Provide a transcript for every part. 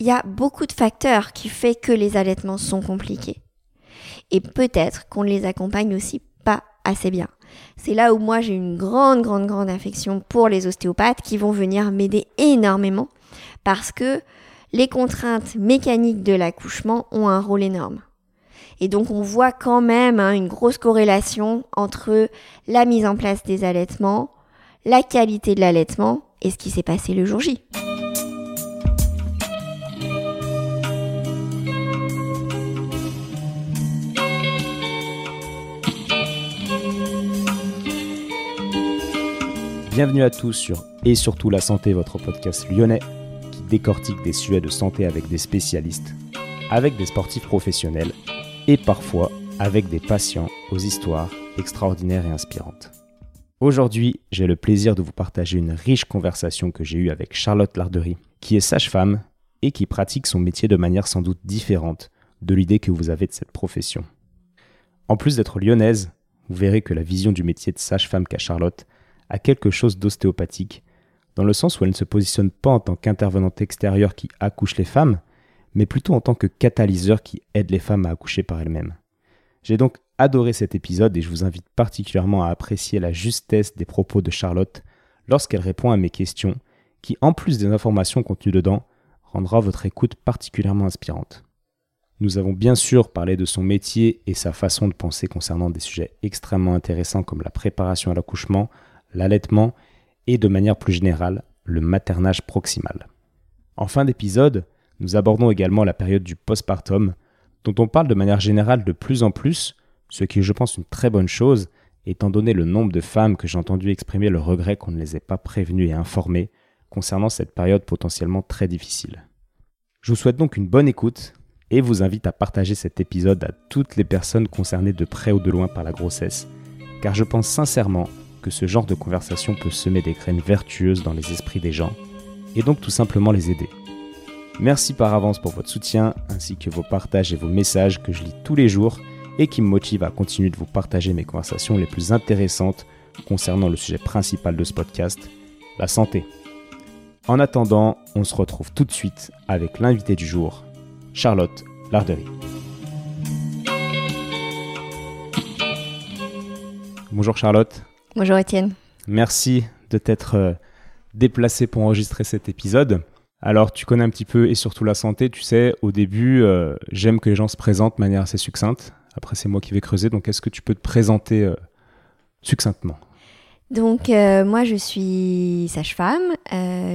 il y a beaucoup de facteurs qui font que les allaitements sont compliqués. Et peut-être qu'on ne les accompagne aussi pas assez bien. C'est là où moi j'ai une grande, grande, grande affection pour les ostéopathes qui vont venir m'aider énormément parce que les contraintes mécaniques de l'accouchement ont un rôle énorme. Et donc on voit quand même hein, une grosse corrélation entre la mise en place des allaitements, la qualité de l'allaitement et ce qui s'est passé le jour J. Bienvenue à tous sur Et surtout la santé, votre podcast lyonnais qui décortique des sujets de santé avec des spécialistes, avec des sportifs professionnels et parfois avec des patients aux histoires extraordinaires et inspirantes. Aujourd'hui, j'ai le plaisir de vous partager une riche conversation que j'ai eue avec Charlotte Lardery, qui est sage-femme et qui pratique son métier de manière sans doute différente de l'idée que vous avez de cette profession. En plus d'être lyonnaise, vous verrez que la vision du métier de sage-femme qu'a Charlotte a quelque chose d'ostéopathique, dans le sens où elle ne se positionne pas en tant qu'intervenante extérieure qui accouche les femmes, mais plutôt en tant que catalyseur qui aide les femmes à accoucher par elles-mêmes. J'ai donc adoré cet épisode et je vous invite particulièrement à apprécier la justesse des propos de Charlotte lorsqu'elle répond à mes questions, qui, en plus des informations contenues dedans, rendra votre écoute particulièrement inspirante. Nous avons bien sûr parlé de son métier et sa façon de penser concernant des sujets extrêmement intéressants comme la préparation à l'accouchement, l'allaitement et de manière plus générale le maternage proximal. En fin d'épisode, nous abordons également la période du postpartum, dont on parle de manière générale de plus en plus, ce qui est je pense une très bonne chose, étant donné le nombre de femmes que j'ai entendu exprimer le regret qu'on ne les ait pas prévenues et informées concernant cette période potentiellement très difficile. Je vous souhaite donc une bonne écoute et vous invite à partager cet épisode à toutes les personnes concernées de près ou de loin par la grossesse, car je pense sincèrement que ce genre de conversation peut semer des graines vertueuses dans les esprits des gens, et donc tout simplement les aider. Merci par avance pour votre soutien, ainsi que vos partages et vos messages que je lis tous les jours et qui me motivent à continuer de vous partager mes conversations les plus intéressantes concernant le sujet principal de ce podcast, la santé. En attendant, on se retrouve tout de suite avec l'invité du jour, Charlotte Lardery. Bonjour Charlotte. Bonjour Étienne. Merci de t'être euh, déplacé pour enregistrer cet épisode. Alors, tu connais un petit peu et surtout la santé. Tu sais, au début, euh, j'aime que les gens se présentent de manière assez succincte. Après, c'est moi qui vais creuser. Donc, est-ce que tu peux te présenter euh, succinctement? Donc, moi, je suis sage-femme.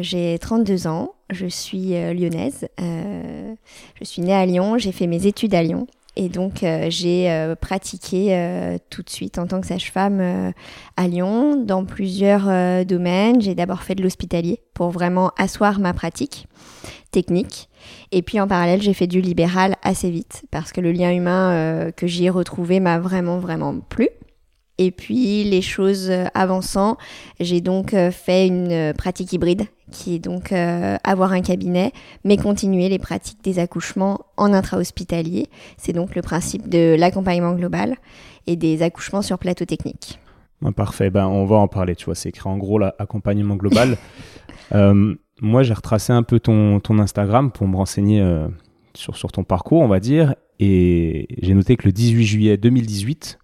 j'ai 32 ans. Je suis lyonnaise. je suis née à Lyon. J'ai fait mes études à Lyon. Et donc, euh, j'ai euh, pratiqué euh, tout de suite en tant que sage-femme à Lyon dans plusieurs domaines. J'ai d'abord fait de l'hospitalier pour vraiment asseoir ma pratique technique. Et puis en parallèle, j'ai fait du libéral assez vite parce que le lien humain que j'y ai retrouvé m'a vraiment, vraiment plu. Et puis les choses avançant, j'ai donc fait une pratique hybride qui est donc euh, avoir un cabinet, mais continuer les pratiques des accouchements en intra-hospitalier. C'est donc le principe de l'accompagnement global et des accouchements sur plateau technique. parfait, ben, on va en parler, tu vois, c'est écrit en gros l'accompagnement global. Euh, moi, j'ai retracé un peu ton, ton, Instagram pour me renseigner euh, sur, sur ton parcours, on va dire, et j'ai noté que le 18 juillet 2018,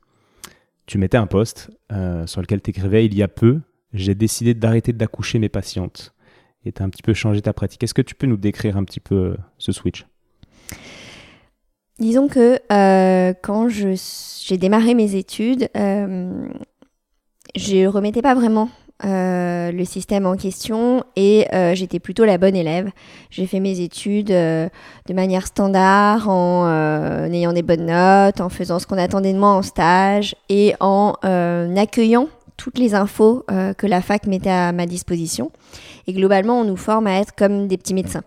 tu mettais un post sur lequel tu écrivais il y a peu, j'ai décidé d'arrêter d'accoucher mes patientes et tu as un petit peu changé ta pratique. Est-ce que tu peux nous décrire un petit peu euh, ce switch? Disons que euh, quand j'ai démarré mes études, euh, je remettais pas vraiment euh, le système en question et j'étais plutôt la bonne élève. J'ai fait mes études de manière standard en ayant des bonnes notes, en faisant ce qu'on attendait de moi en stage et en accueillant toutes les infos que la fac mettait à ma disposition. Et globalement, on nous forme à être comme des petits médecins.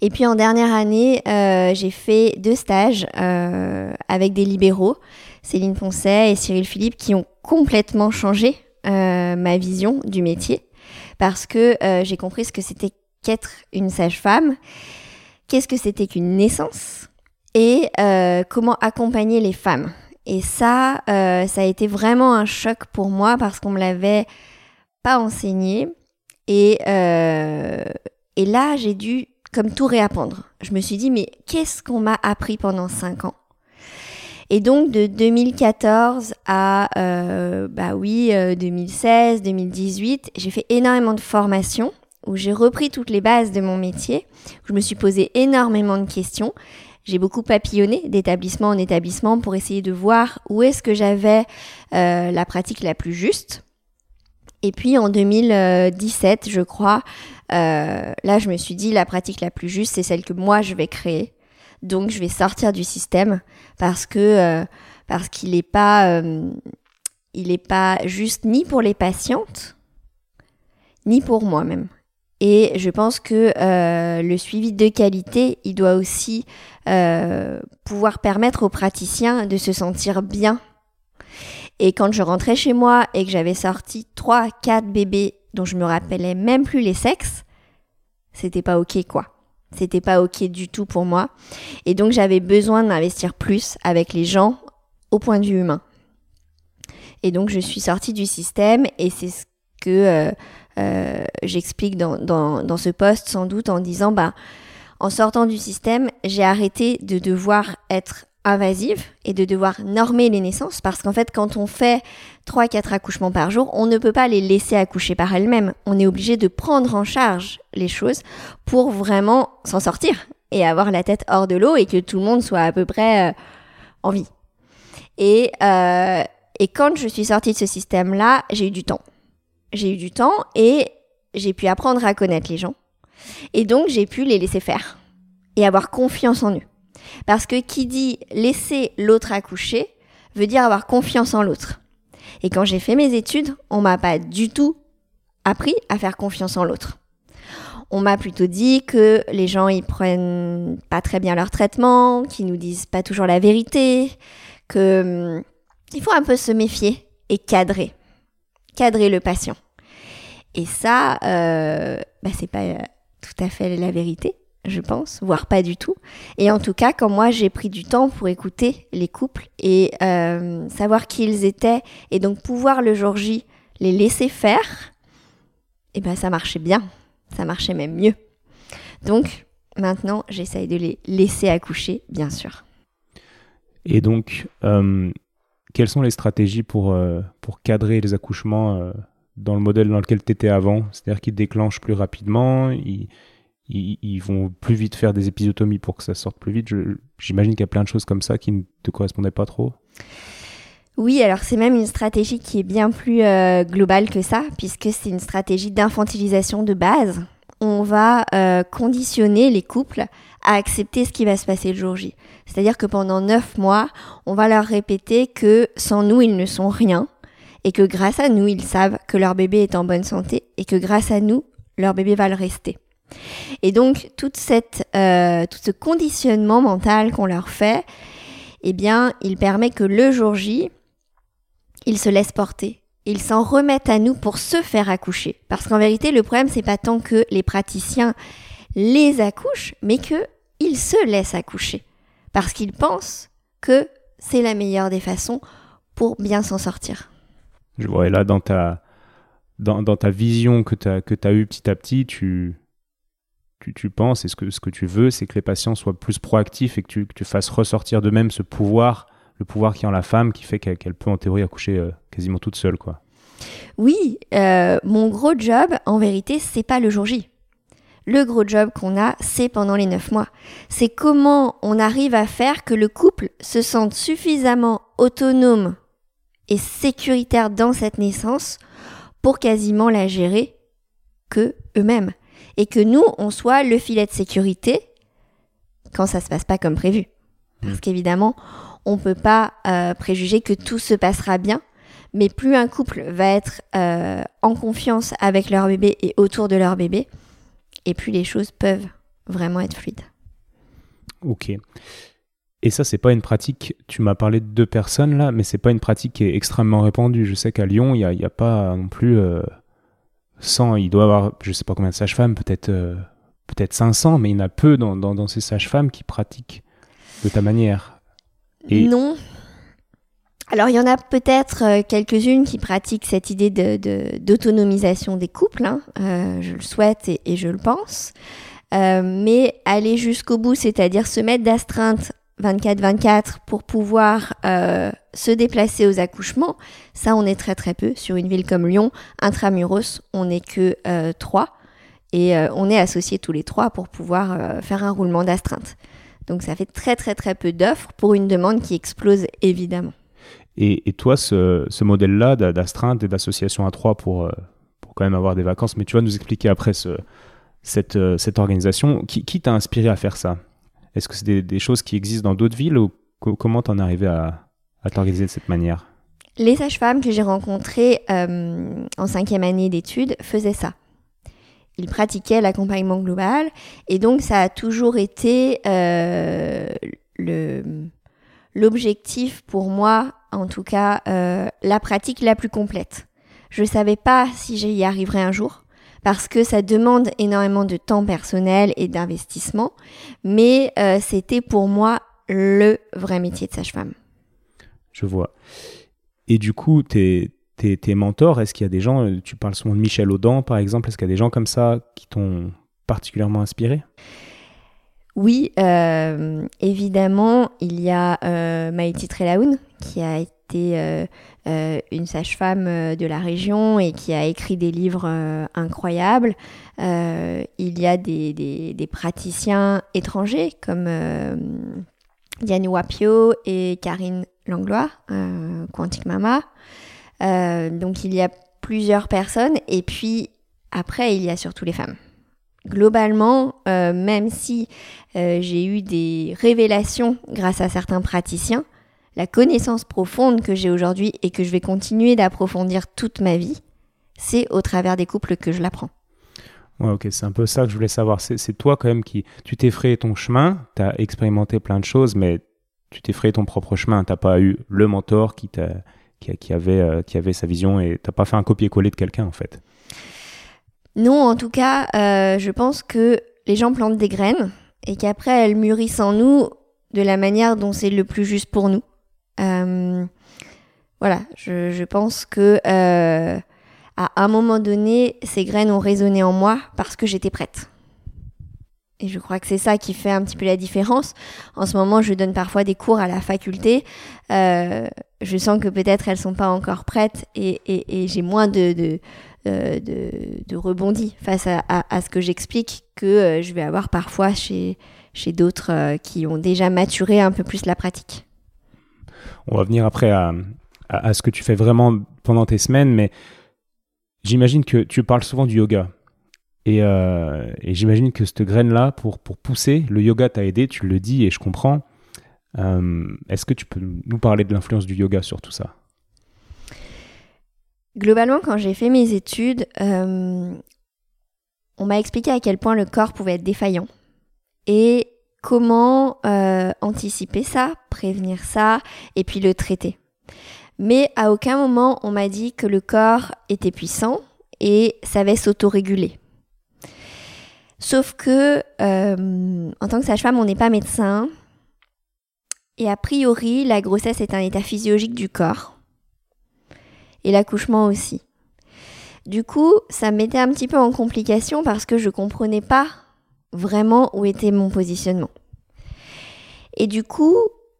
Et puis en dernière année, euh, j'ai fait deux stages euh, avec des libéraux, Céline Poncet et Cyril Philippe, qui ont complètement changé euh, ma vision du métier, parce que j'ai compris ce que c'était qu'être une sage-femme, qu'est-ce que c'était qu'une naissance, et comment accompagner les femmes. Et ça, ça a été vraiment un choc pour moi, parce qu'on me l'avait pas enseigné. Et, euh, et là, j'ai dû comme tout réapprendre. Je me suis dit, mais qu'est-ce qu'on m'a appris pendant cinq ans? Et donc de 2014 à euh, bah oui 2016, 2018, j'ai fait énormément de formations où j'ai repris toutes les bases de mon métier, où je me suis posé énormément de questions. J'ai beaucoup papillonné d'établissement en établissement pour essayer de voir où est-ce que j'avais euh, la pratique la plus juste. Et puis en 2017, je crois, euh, là je me suis dit la pratique la plus juste, c'est celle que moi je vais créer. Donc je vais sortir du système parce que euh, qu'il n'est est pas juste ni pour les patientes ni pour moi-même. Et je pense que euh, le suivi de qualité, il doit aussi euh, pouvoir permettre aux praticiens de se sentir bien. Et quand je rentrais chez moi et que j'avais sorti 3, 4 bébés dont je me rappelais même plus les sexes, c'était pas ok quoi. C'était pas ok du tout pour moi. Et donc j'avais besoin d'investir plus avec les gens au point de vue humain. Et donc je suis sortie du système et c'est ce que euh, euh, j'explique dans, ce poste sans doute en disant, bah, en sortant du système, j'ai arrêté de devoir être invasive et de devoir normer les naissances parce qu'en fait quand on fait 3-4 accouchements par jour, on ne peut pas les laisser accoucher par elles-mêmes. On est obligé de prendre en charge les choses pour vraiment s'en sortir et avoir la tête hors de l'eau et que tout le monde soit à peu près euh, en vie. Et, euh, et quand je suis sortie de ce système-là, j'ai eu du temps j'ai eu du temps et j'ai pu apprendre à connaître les gens. Et donc, j'ai pu les laisser faire et avoir confiance en eux. Parce que qui dit laisser l'autre accoucher veut dire avoir confiance en l'autre. Et quand j'ai fait mes études, on m'a pas du tout appris à faire confiance en l'autre. On m'a plutôt dit que les gens ils prennent pas très bien leur traitement, qu'ils nous disent pas toujours la vérité, que hum, il faut un peu se méfier et cadrer, cadrer le patient. Et ça, euh, bah, c'est pas euh, tout à fait la vérité, je pense, voire pas du tout. Et en tout cas, quand moi j'ai pris du temps pour écouter les couples et euh, savoir qui ils étaient, et donc pouvoir le jour J les laisser faire, eh ben ça marchait bien, ça marchait même mieux. Donc maintenant, j'essaye de les laisser accoucher, bien sûr. Et donc, euh, quelles sont les stratégies pour, euh, pour cadrer les accouchements dans le modèle dans lequel tu étais avant? C'est-à-dire qu'ils déclenchent plus rapidement, ils, ils, vont plus vite faire des épisotomies pour que ça sorte plus vite. J'imagine qu'il y a plein de choses comme ça qui ne te correspondaient pas trop. Oui, alors c'est même une stratégie qui est bien plus euh, globale que ça, puisque c'est une stratégie d'infantilisation de base. On va euh, conditionner les couples à accepter ce qui va se passer le jour J. C'est-à-dire que pendant neuf mois, on va leur répéter que sans nous, ils ne sont rien, et que grâce à nous, ils savent que leur bébé est en bonne santé et que grâce à nous, leur bébé va le rester. Et donc, toute cette, euh, tout ce conditionnement mental qu'on leur fait, eh bien, il permet que le jour J, ils se laissent porter. Ils s'en remettent à nous pour se faire accoucher. Parce qu'en vérité, le problème, c'est pas tant que les praticiens les accouchent, mais qu'ils se laissent accoucher. Parce qu'ils pensent que c'est la meilleure des façons pour bien s'en sortir. Je vois, et là, dans ta, dans, ta vision que tu as, as eue petit à petit, tu, tu, tu, penses, et ce que, ce que tu veux, c'est que les patients soient plus proactifs et que tu, que tu fasses ressortir d'eux-mêmes ce pouvoir, le pouvoir qui est en la femme, qui fait qu'elle peut en théorie accoucher euh, quasiment toute seule. quoi. Oui, euh, mon gros job, en vérité, c'est pas le jour J. Le gros job qu'on a, c'est pendant les neuf mois. C'est comment on arrive à faire que le couple se sente suffisamment autonome et sécuritaire dans cette naissance pour quasiment la gérer que eux-mêmes. Et que nous, on soit le filet de sécurité quand ça se passe pas comme prévu. Parce mmh. qu'évidemment, on peut pas euh, préjuger que tout se passera bien, mais plus un couple va être euh, en confiance avec leur bébé et autour de leur bébé, et plus les choses peuvent vraiment être fluides. Ok. Et ça, c'est pas une pratique. Tu m'as parlé de deux personnes là, mais c'est pas une pratique qui est extrêmement répandue. Je sais qu'à Lyon, il n'y a, pas non plus 100. Euh, il doit avoir, je sais pas combien de sages-femmes, peut-être euh, peut-être 500, mais il y en a peu dans, dans, ces sages-femmes qui pratiquent de ta manière. Non. Alors, il y en a peut-être euh, quelques-unes qui pratiquent cette idée d'autonomisation de, des couples. Hein. je le souhaite et je le pense. mais aller jusqu'au bout, c'est-à-dire se mettre d'astreinte 24-24 pour pouvoir se déplacer aux accouchements, ça on est très très peu. Sur une ville comme Lyon, intramuros, on n'est que 3 et on est associés tous les trois pour pouvoir faire un roulement d'astreinte. Donc ça fait très très très peu d'offres pour une demande qui explose évidemment. Et, toi, ce, modèle-là d'astreinte et d'association à trois pour, euh, pour quand même avoir des vacances, mais tu vas nous expliquer après ce, cette, euh, cette organisation. Qui, t'a inspiré à faire ça? Est-ce que c'est des, choses qui existent dans d'autres villes ou comment t'en es arrivé à, t'organiser de cette manière? Les sages-femmes que j'ai rencontrées euh, en cinquième année d'études faisaient ça. Il pratiquait l'accompagnement global et donc ça a toujours été euh, l'objectif pour moi, en tout cas euh, la pratique la plus complète. Je ne savais pas si j'y arriverais un jour parce que ça demande énormément de temps personnel et d'investissement, mais euh, c'était pour moi le vrai métier de sage-femme. Je vois. Et du coup, tes, mentors Est-ce qu'il y a des gens, euh, tu parles souvent de Michel Audin par exemple, est-ce qu'il y a des gens comme ça qui t'ont particulièrement inspiré? Oui, euh, évidemment, il y a euh, Maïti Trelaoun qui a été euh, une sage-femme de la région et qui a écrit des livres incroyables. il y a des, praticiens étrangers comme Diane Wapio et Karine Langlois, Quantique Mama. Euh, donc il y a plusieurs personnes et puis après il y a surtout les femmes. Globalement, euh, même si euh, j'ai eu des révélations grâce à certains praticiens, la connaissance profonde que j'ai aujourd'hui et que je vais continuer d'approfondir toute ma vie, c'est au travers des couples que je l'apprends. Ouais, ok, c'est un peu ça que je voulais savoir. C'est toi quand même qui, tu t'es frayé ton chemin, tu as expérimenté plein de choses, mais tu t'es frayé ton propre chemin. T'as pas eu le mentor qui t'a qui, avait, euh, qui avait sa vision et t'as pas fait un copier-coller de quelqu'un en fait Non, en tout cas, euh, je pense que les gens plantent des graines et qu'après elles mûrissent en nous de la manière dont c'est le plus juste pour nous. Euh, voilà, je, pense que à un moment donné, ces graines ont résonné en moi parce que j'étais prête. Et je crois que c'est ça qui fait un petit peu la différence. En ce moment, je donne parfois des cours à la faculté. Euh, je sens que peut-être elles sont pas encore prêtes et, j'ai moins de, de, euh, rebondis face à, ce que j'explique que euh, je vais avoir parfois chez, d'autres euh, qui ont déjà maturé un peu plus la pratique. On va venir après à, à, ce que tu fais vraiment pendant tes semaines, mais j'imagine que tu parles souvent du yoga. Euh, et, j'imagine que cette graine-là, pour, pour pousser, le yoga t'a aidé, tu le dis et je comprends. Euh, est-ce que tu peux nous parler de l'influence du yoga sur tout ça? Globalement, quand j'ai fait mes études, euh, on m'a expliqué à quel point le corps pouvait être défaillant et comment anticiper ça, prévenir ça et puis le traiter. Mais à aucun moment on m'a dit que le corps était puissant et savait s'autoréguler. Sauf que, euh, en tant que sage-femme, on n'est pas médecin. Et a priori, la grossesse est un état physiologique du corps. Et l'accouchement aussi. Du coup, ça me mettait un petit peu en complication parce que je comprenais pas vraiment où était mon positionnement. Et du coup,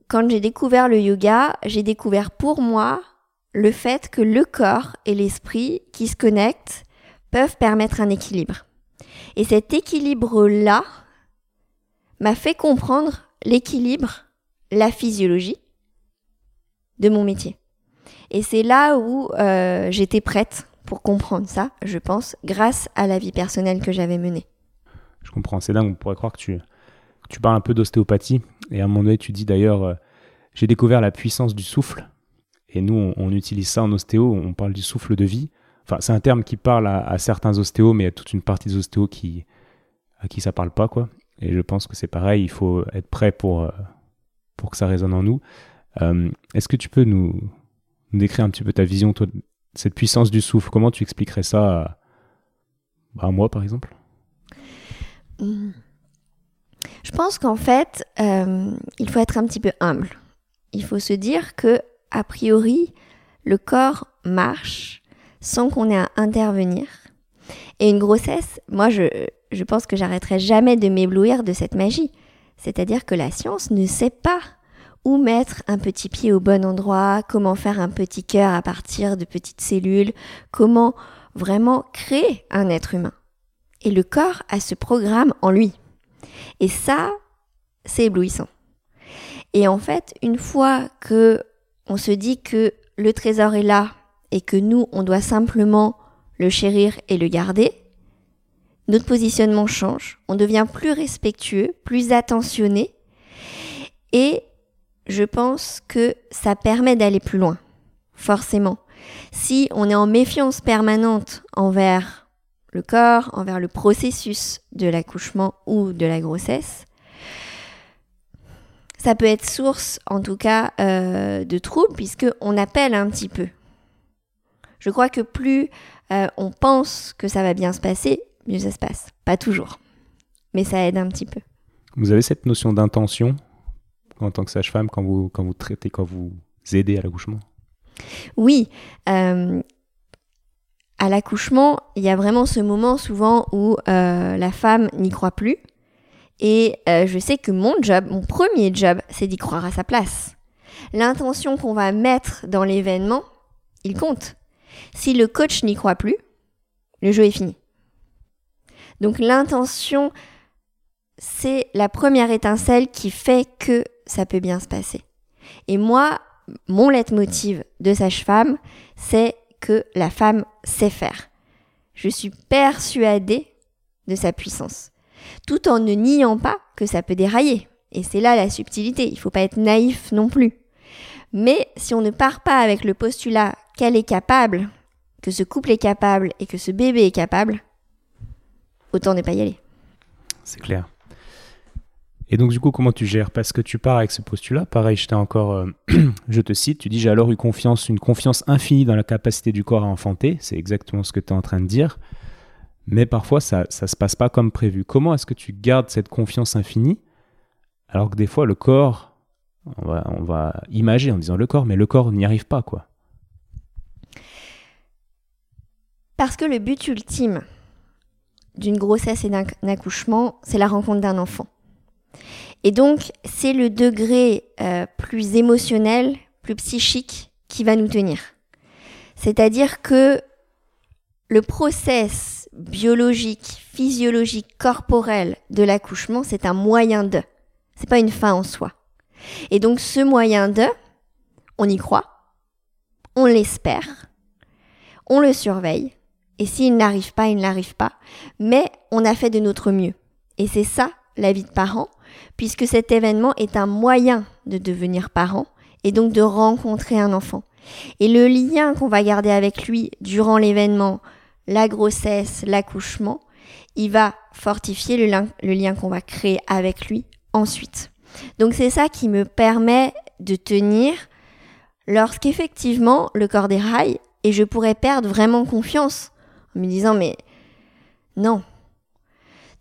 quand j'ai découvert le yoga, j'ai découvert pour moi le fait que le corps et l'esprit qui se connectent peuvent permettre un équilibre. Et cet équilibre-là m'a fait comprendre l'équilibre, la physiologie de mon métier. Et c'est là où euh, j'étais prête pour comprendre ça, je pense, grâce à la vie personnelle que j'avais menée. Je comprends, c'est dingue, on pourrait croire que tu, parles un peu d'ostéopathie, et à un moment donné, tu dis d'ailleurs, euh, j'ai découvert la puissance du souffle, et nous, on, utilise ça en ostéo, on parle du souffle de vie. Enfin, c'est un terme qui parle à, certains ostéos, mais a toute une partie des ostéos qui, à qui ça parle pas, quoi. Et je pense que c'est pareil, il faut être prêt pour, euh, pour que ça résonne en nous. Euh, est-ce que tu peux nous, décrire un petit peu ta vision, toi, cette puissance du souffle? Comment tu expliquerais ça à, moi, par exemple? Je pense qu'en fait, euh, il faut être un petit peu humble. Il faut se dire que, a priori, le corps marche sans qu'on ait à intervenir Et une grossesse, moi, je, je pense que j'arrêterai jamais de m'éblouir de cette magie. C'est-à-dire que la science ne sait pas où mettre un petit pied au bon endroit, comment faire un petit cœur à partir de petites cellules, comment vraiment créer un être humain. Et le corps a ce programme en lui. Et ça, c'est éblouissant. Et en fait, une fois que on se dit que le trésor est là et que nous, on doit simplement le chérir et le garder, notre positionnement change, on devient plus respectueux, plus attentionné, et je pense que ça permet d'aller plus loin, forcément. Si on est en méfiance permanente envers le corps, envers le processus de l'accouchement ou de la grossesse, ça peut être source, en tout cas, euh, de troubles, puisqu'on appelle un petit peu. Je crois que plus euh, on pense que ça va bien se passer, mieux ça se passe. Pas toujours, mais ça aide un petit peu. Vous avez cette notion d'intention en tant que sage-femme quand vous, quand vous traitez, quand vous aidez à l'accouchement? Oui. Euh, à l'accouchement, il y a vraiment ce moment souvent où euh, la femme n'y croit plus. Et euh, je sais que mon job, mon premier job, c'est d'y croire à sa place. L'intention qu'on va mettre dans l'événement, il compte. Si le coach n'y croit plus, le jeu est fini. Donc l'intention, c'est la première étincelle qui fait que ça peut bien se passer. Et moi, mon leitmotiv de sage-femme, c'est que la femme sait faire. Je suis persuadée de sa puissance, tout en ne niant pas que ça peut dérailler. Et c'est là la subtilité, il ne faut pas être naïf non plus. Mais si on ne part pas avec le postulat qu'elle est capable, que ce couple est capable et que ce bébé est capable, autant ne pas y aller. C'est clair. Et donc, du coup, comment tu gères? Parce que tu pars avec ce postulat. Pareil, je encore, euh, je te cite, tu dis J'ai alors eu confiance, une confiance infinie dans la capacité du corps à enfanter. C'est exactement ce que tu es en train de dire. Mais parfois, ça ne se passe pas comme prévu. Comment est-ce que tu gardes cette confiance infinie? Alors que des fois, le corps, on va, on va imager en disant le corps, mais le corps n'y arrive pas, quoi. Parce que le but ultime d'une grossesse et d'un accouchement, c'est la rencontre d'un enfant. Et donc, c'est le degré euh, plus émotionnel, plus psychique qui va nous tenir. C'est-à-dire que le process biologique, physiologique, corporel de l'accouchement, c'est un moyen de. C'est pas une fin en soi. Et donc, ce moyen de, on y croit, on l'espère, on le surveille, et s'il n'arrive pas, il n'arrive pas, mais on a fait de notre mieux. Et c'est ça la vie de parent, puisque cet événement est un moyen de devenir parent et donc de rencontrer un enfant. Et le lien qu'on va garder avec lui durant l'événement, la grossesse, l'accouchement, il va fortifier le lien, le lien qu'on va créer avec lui ensuite. Donc c'est ça qui me permet de tenir lorsqu'effectivement le corps déraille et je pourrais perdre vraiment confiance en me disant mais non,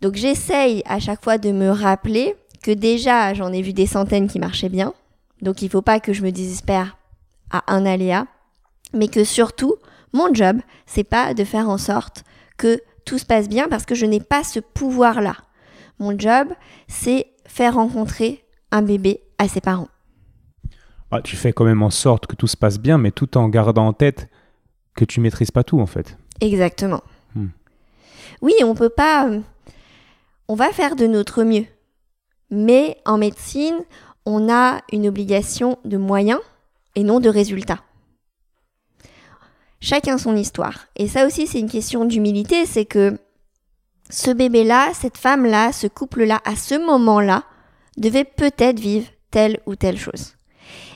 donc j'essaye à chaque fois de me rappeler que déjà j'en ai vu des centaines qui marchaient bien. Donc il ne faut pas que je me désespère à un aléa, mais que surtout mon job, c'est pas de faire en sorte que tout se passe bien parce que je n'ai pas ce pouvoir-là. Mon job, c'est faire rencontrer un bébé à ses parents. Ah, tu fais quand même en sorte que tout se passe bien, mais tout en gardant en tête que tu maîtrises pas tout en fait. Exactement. Hmm. Oui, on peut pas euh, on va faire de notre mieux. Mais en médecine, on a une obligation de moyens et non de résultats. Chacun son histoire. Et ça aussi, c'est une question d'humilité, c'est que ce bébé-là, cette femme-là, ce couple-là, à ce moment-là, devait peut-être vivre telle ou telle chose.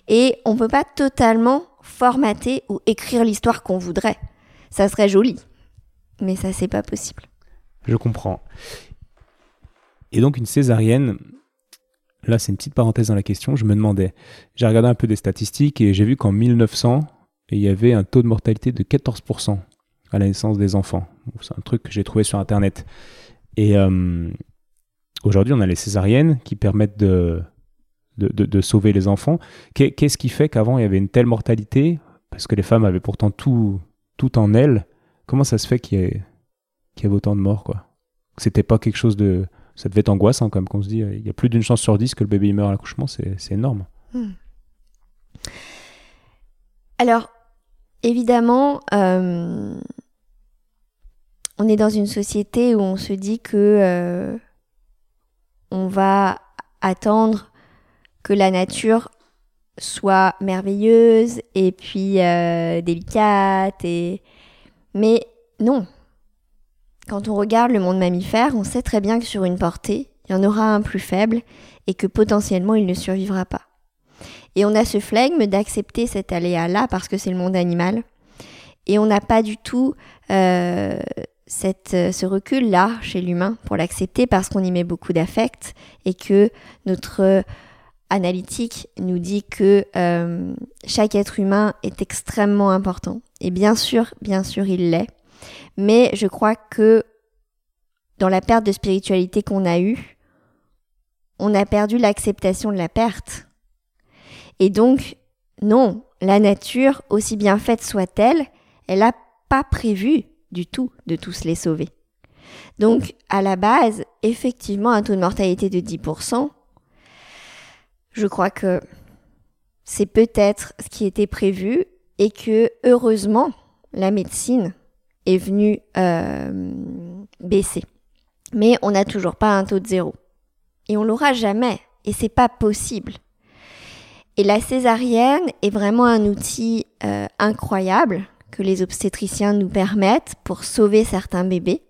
Et on ne peut pas totalement formater ou écrire l'histoire qu'on voudrait. Ça serait joli, mais ça, c'est pas possible. Je comprends. Et donc une césarienne, là c'est une petite parenthèse dans la question, je me demandais, j'ai regardé un peu des statistiques et j'ai vu qu'en 1900, il y avait un taux de mortalité de 14% à la naissance des enfants. C'est un truc que j'ai trouvé sur Internet. Et euh, aujourd'hui, on a les césariennes qui permettent de, de, sauver les enfants. Qu'est-ce qui fait qu'avant, il y avait une telle mortalité? Parce que les femmes avaient pourtant tout, tout en elles. Comment ça se fait qu'il y ait y avait autant de morts, quoi? C'était pas quelque chose de. Ça devait être angoissant, comme qu'on se dit. Il y a plus d'une chance sur dix que le bébé meure à l'accouchement, c'est énorme. Hmm. Alors, évidemment, euh, on est dans une société où on se dit que euh, on va attendre que la nature soit merveilleuse et puis euh, délicate mais non. Quand on regarde le monde mammifère, on sait très bien que sur une portée, il y en aura un plus faible et que potentiellement il ne survivra pas. Et on a ce flegme d'accepter cet aléa-là parce que c'est le monde animal. Et on n'a pas du tout euh, cette, ce recul-là chez l'humain pour l'accepter parce qu'on y met beaucoup d'affect et que notre analytique nous dit que euh, chaque être humain est extrêmement important. Et bien sûr, bien sûr, il l'est. Mais je crois que dans la perte de spiritualité qu'on a eue, on a perdu l'acceptation de la perte. Et donc, non, la nature, aussi bien faite soit-elle, elle n'a pas prévu du tout de tous les sauver. Donc, à la base, effectivement, un taux de mortalité de 10%, je crois que c'est peut-être ce qui était prévu et que, heureusement, la médecine est venue euh, baisser. Mais on n'a toujours pas un taux de zéro. Et on l'aura jamais. Et c'est pas possible. Et la césarienne est vraiment un outil euh, incroyable que les obstétriciens nous permettent pour sauver certains bébés.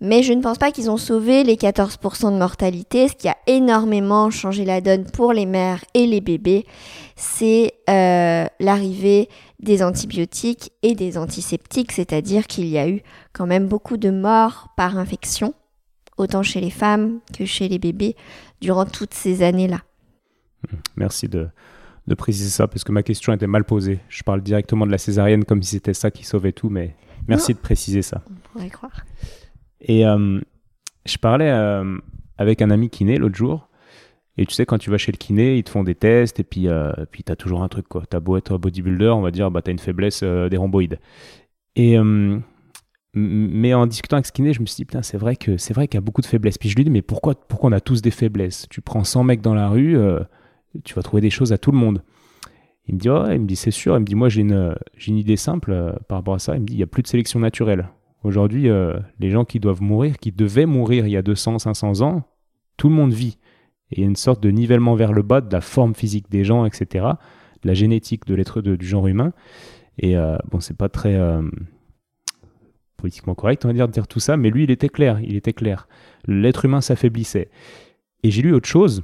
Mais je ne pense pas qu'ils ont sauvé les 14% de mortalité. Ce qui a énormément changé la donne pour les mères et les bébés, c'est euh, l'arrivée des antibiotiques et des antiseptiques, c'est-à-dire qu'il y a eu quand même beaucoup de morts par infection, autant chez les femmes que chez les bébés, durant toutes ces années-là. Merci de, préciser ça, parce que ma question était mal posée. Je parle directement de la césarienne comme si c'était ça qui sauvait tout, mais merci de préciser ça. On pourrait croire. Et euh, je parlais euh, avec un ami kiné l'autre jour, et tu sais, quand tu vas chez le kiné, ils te font des tests, et puis, euh, puis tu as toujours un truc, quoi. Tu as beau être bodybuilder, on va dire, bah, tu as une faiblesse des rhomboïdes. Et mais en discutant avec ce kiné, je me suis dit, putain, c'est vrai que c'est vrai qu'il y a beaucoup de faiblesses. Puis je lui dis, mais pourquoi, pourquoi on a tous des faiblesses? Tu prends 100 mecs dans la rue, tu vas trouver des choses à tout le monde. Il me dit, ouais, il me dit, c'est sûr. Il me dit, moi, j'ai une, j'ai une idée simple euh, par rapport à ça. Il me dit, il n'y a plus de sélection naturelle. Aujourd'hui, euh, les gens qui doivent mourir, qui devaient mourir il y a 200, 500 ans, tout le monde vit. Et une sorte de nivellement vers le bas de la forme physique des gens, etc., de la génétique de l'être du genre humain. Et euh, bon, c'est pas très politiquement correct, on va dire, de dire tout ça, mais lui, il était clair, il était clair. L'être humain s'affaiblissait. Et j'ai lu autre chose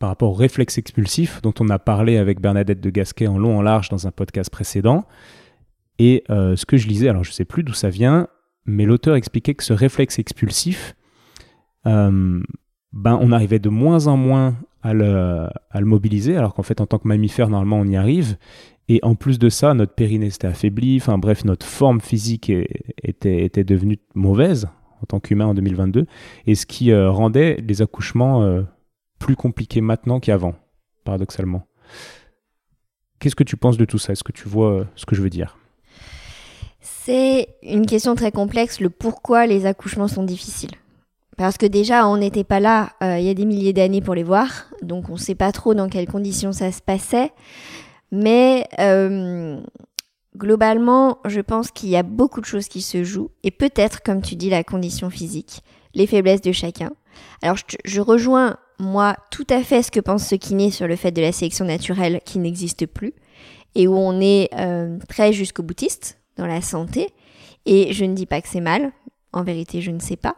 par rapport au réflexe expulsif dont on a parlé avec Bernadette de Gasquet en long en large dans un podcast précédent. Et euh, ce que je lisais, alors je sais plus d'où ça vient, mais l'auteur expliquait que ce réflexe expulsif, euh, ben, on arrivait de moins en moins à le, mobiliser, alors qu'en fait en tant que mammifère, normalement on y arrive. Et en plus de ça, notre périnée s'était affaibli, enfin bref, notre forme physique était, était devenue mauvaise en tant qu'humain en 2022, et ce qui euh, rendait les accouchements plus compliqué maintenant qu'avant, paradoxalement. Qu'est-ce que tu penses de tout ça? Est-ce que tu vois euh, ce que je veux dire? C'est une question très complexe, le pourquoi les accouchements sont difficiles. Parce que déjà, on n'était pas là euh, il y a des milliers d'années pour les voir, donc on ne sait pas trop dans quelles conditions ça se passait. Mais euh, globalement, je pense qu'il y a beaucoup de choses qui se jouent, et peut-être, comme tu dis, la condition physique, les faiblesses de chacun. Alors, je, rejoins moi tout à fait ce que pense ce kiné sur le fait de la sélection naturelle qui n'existe plus et où on est euh, très jusqu'au boutiste dans la santé. Et je ne dis pas que c'est mal, en vérité je ne sais pas.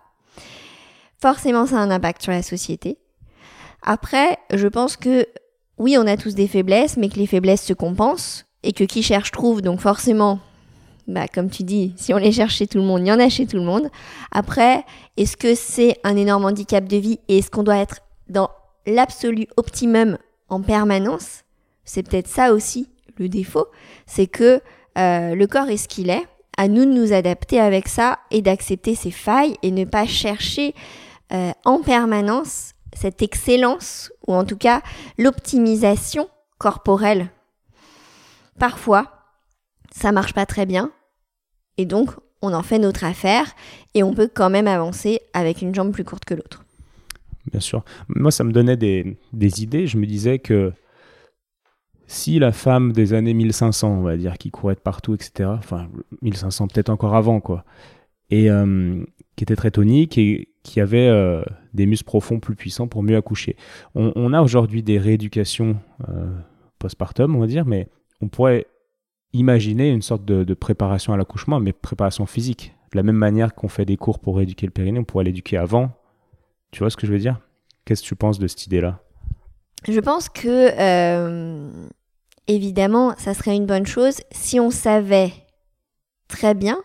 Forcément ça a un impact sur la société. Après, je pense que oui, on a tous des faiblesses, mais que les faiblesses se compensent et que qui cherche trouve, donc forcément, bah, comme tu dis, si on les cherche chez tout le monde, il y en a chez tout le monde. Après, est-ce que c'est un énorme handicap de vie et est-ce qu'on doit être dans l'absolu optimum en permanence, c'est peut-être ça aussi le défaut, c'est que euh, le corps est ce qu'il est, à nous de nous adapter avec ça et d'accepter ses failles et ne pas chercher euh, en permanence cette excellence ou en tout cas l'optimisation corporelle. Parfois, ça marche pas très bien et donc on en fait notre affaire et on peut quand même avancer avec une jambe plus courte que l'autre. Bien sûr. Moi, ça me donnait des, des, idées. Je me disais que si la femme des années 1500, on va dire, qui courait de partout, etc., enfin 1500 peut-être encore avant, quoi, et euh, qui était très tonique et qui avait euh, des muscles profonds plus puissants pour mieux accoucher. On, a aujourd'hui des rééducations euh, postpartum, on va dire, mais on pourrait imaginer une sorte de, préparation à l'accouchement, mais préparation physique. De la même manière qu'on fait des cours pour rééduquer le périnée, on pourrait l'éduquer avant. Tu vois ce que je veux dire? Qu'est-ce que tu penses de cette idée-là? Je pense que, euh, évidemment, ça serait une bonne chose si on savait très bien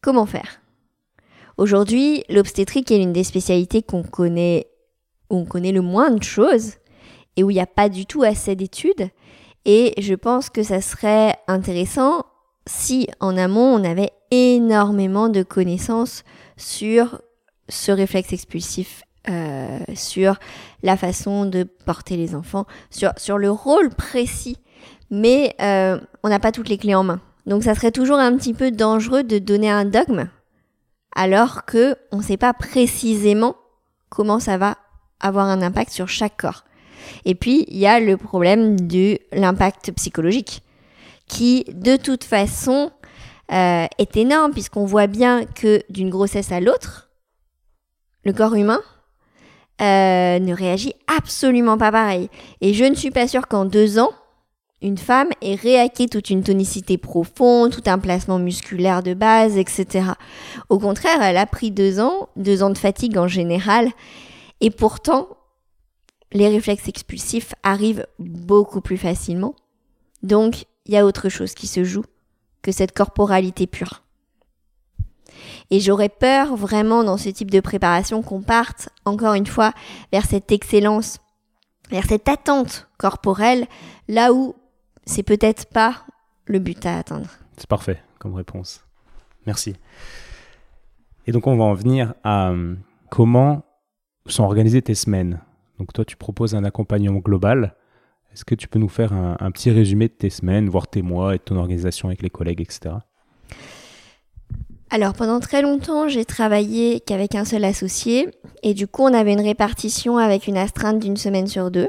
comment faire. Aujourd'hui, l'obstétrique est l'une des spécialités qu'on connaît, où on connaît le moins de choses et où il n'y a pas du tout assez d'études. Et je pense que ça serait intéressant si en amont on avait énormément de connaissances sur ce réflexe expulsif, euh, sur la façon de porter les enfants, sur, sur le rôle précis. Mais euh, on n'a pas toutes les clés en main. Donc ça serait toujours un petit peu dangereux de donner un dogme alors que on ne sait pas précisément comment ça va avoir un impact sur chaque corps. Et puis, il y a le problème de l'impact psychologique, qui, de toute façon, euh, est énorme, puisqu'on voit bien que d'une grossesse à l'autre, le corps humain euh, ne réagit absolument pas pareil. Et je ne suis pas sûre qu'en deux ans, une femme ait réacqué toute une tonicité profonde, tout un placement musculaire de base, etc. Au contraire, elle a pris deux ans, deux ans de fatigue en général, et pourtant, les réflexes expulsifs arrivent beaucoup plus facilement. Donc, il y a autre chose qui se joue que cette corporalité pure. Et j'aurais peur vraiment dans ce type de préparation qu'on parte encore une fois vers cette excellence, vers cette attente corporelle, là où c'est peut-être pas le but à atteindre. C'est parfait comme réponse. Merci. Et donc on va en venir à euh, comment sont organisées tes semaines. Donc toi, tu proposes un accompagnement global. Est-ce que tu peux nous faire un, petit résumé de tes semaines, voire tes mois et de ton organisation avec les collègues, etc. Alors pendant très longtemps, j'ai travaillé qu'avec un seul associé et du coup, on avait une répartition avec une astreinte d'une semaine sur deux.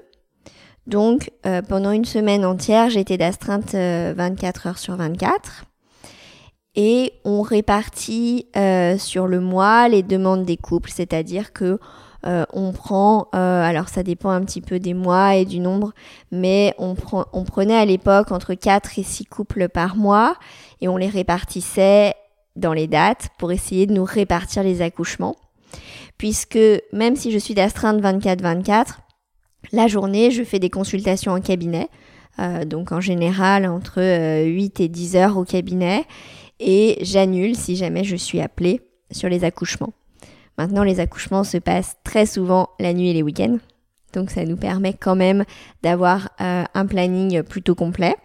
Donc euh, pendant une semaine entière, j'étais d'astreinte 24 euh, heures sur 24 et on répartit euh, sur le mois les demandes des couples, c'est-à-dire que euh, on prend, euh, alors ça dépend un petit peu des mois et du nombre, mais on, on prenait à l'époque entre 4 et 6 couples par mois et on les répartissait dans les dates pour essayer de nous répartir les accouchements. Puisque même si je suis d'astreinte 24-24, la journée, je fais des consultations en cabinet. Euh, donc en général entre 8 et 10 heures au cabinet et j'annule si jamais je suis appelée sur les accouchements. Maintenant, les accouchements se passent très souvent la nuit et les week-ends. Donc ça nous permet quand même d'avoir euh, un planning plutôt complet.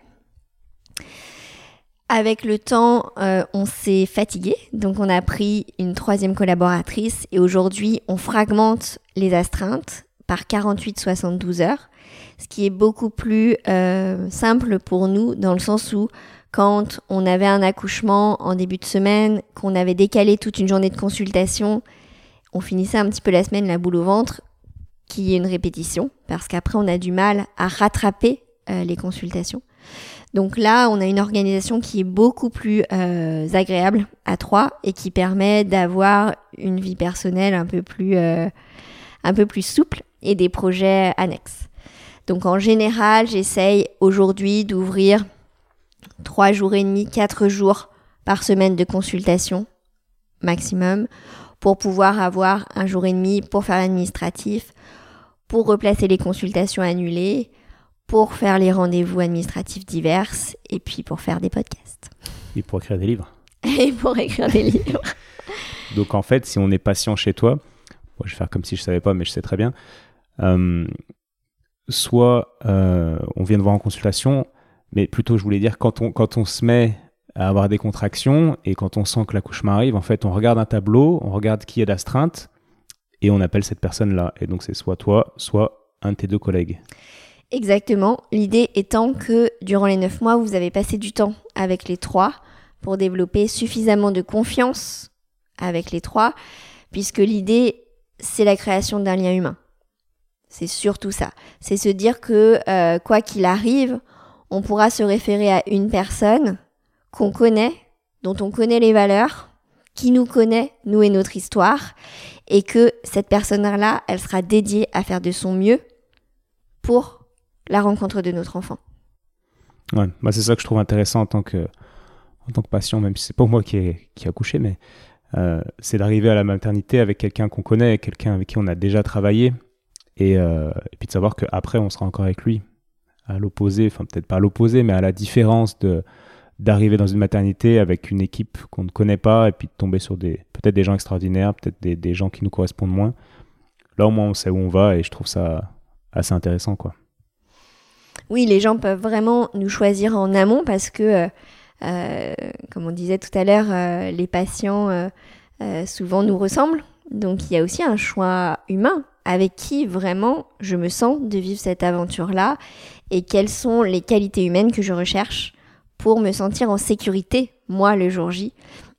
Avec le temps, euh, on s'est fatigué, donc on a pris une troisième collaboratrice et aujourd'hui on fragmente les astreintes par 48-72 heures, ce qui est beaucoup plus euh, simple pour nous dans le sens où quand on avait un accouchement en début de semaine, qu'on avait décalé toute une journée de consultation, on finissait un petit peu la semaine la boule au ventre, qui est une répétition, parce qu'après on a du mal à rattraper euh, les consultations. Donc là, on a une organisation qui est beaucoup plus euh, agréable à trois et qui permet d'avoir une vie personnelle un peu plus, un peu plus souple et des projets annexes. Donc en général, j'essaye aujourd'hui d'ouvrir trois jours et demi, quatre jours par semaine de consultation maximum pour pouvoir avoir un jour et demi pour faire l'administratif, pour replacer les consultations annulées, pour faire les rendez-vous administratifs divers et puis pour faire des podcasts. Et pour écrire des livres. Et pour écrire des livres. Donc en fait, si on est patient chez toi, je vais faire comme si je savais pas, mais je sais très bien. Euh, soit euh, on vient de voir en consultation, mais plutôt je voulais dire quand on, quand on se met à avoir des contractions. Et quand on sent que l'accouchement arrive, en fait, on regarde un tableau, on regarde qui est d'astreinte et on appelle cette personne-là. Et donc, c'est soit toi, soit un de tes deux collègues. Exactement. L'idée étant que durant les neuf mois, vous avez passé du temps avec les trois pour développer suffisamment de confiance avec les trois, puisque l'idée, c'est la création d'un lien humain. C'est surtout ça. C'est se dire que euh, quoi qu'il arrive, on pourra se référer à une personne qu'on connaît, dont on connaît les valeurs, qui nous connaît, nous et notre histoire, et que cette personne-là, elle sera dédiée à faire de son mieux pour la rencontre de notre enfant. Ouais, bah c'est ça que je trouve intéressant en tant que, en tant que patient, même si c'est pas moi qui ai, qui accouché, mais euh, c'est d'arriver à la maternité avec quelqu'un qu'on connaît, quelqu'un avec qui on a déjà travaillé, et, euh, et puis de savoir qu'après on sera encore avec lui. À l'opposé, enfin peut-être pas à l'opposé, mais à la différence de d'arriver dans une maternité avec une équipe qu'on ne connaît pas et puis de tomber sur des peut-être des gens extraordinaires, peut-être des, des, gens qui nous correspondent moins. Là au moins on sait où on va et je trouve ça assez intéressant quoi. Oui, les gens peuvent vraiment nous choisir en amont parce que, euh, euh comme on disait tout à l'heure, les patients souvent nous ressemblent. Donc il y a aussi un choix humain avec qui vraiment je me sens de vivre cette aventure-là et quelles sont les qualités humaines que je recherche pour me sentir en sécurité, moi, le jour J,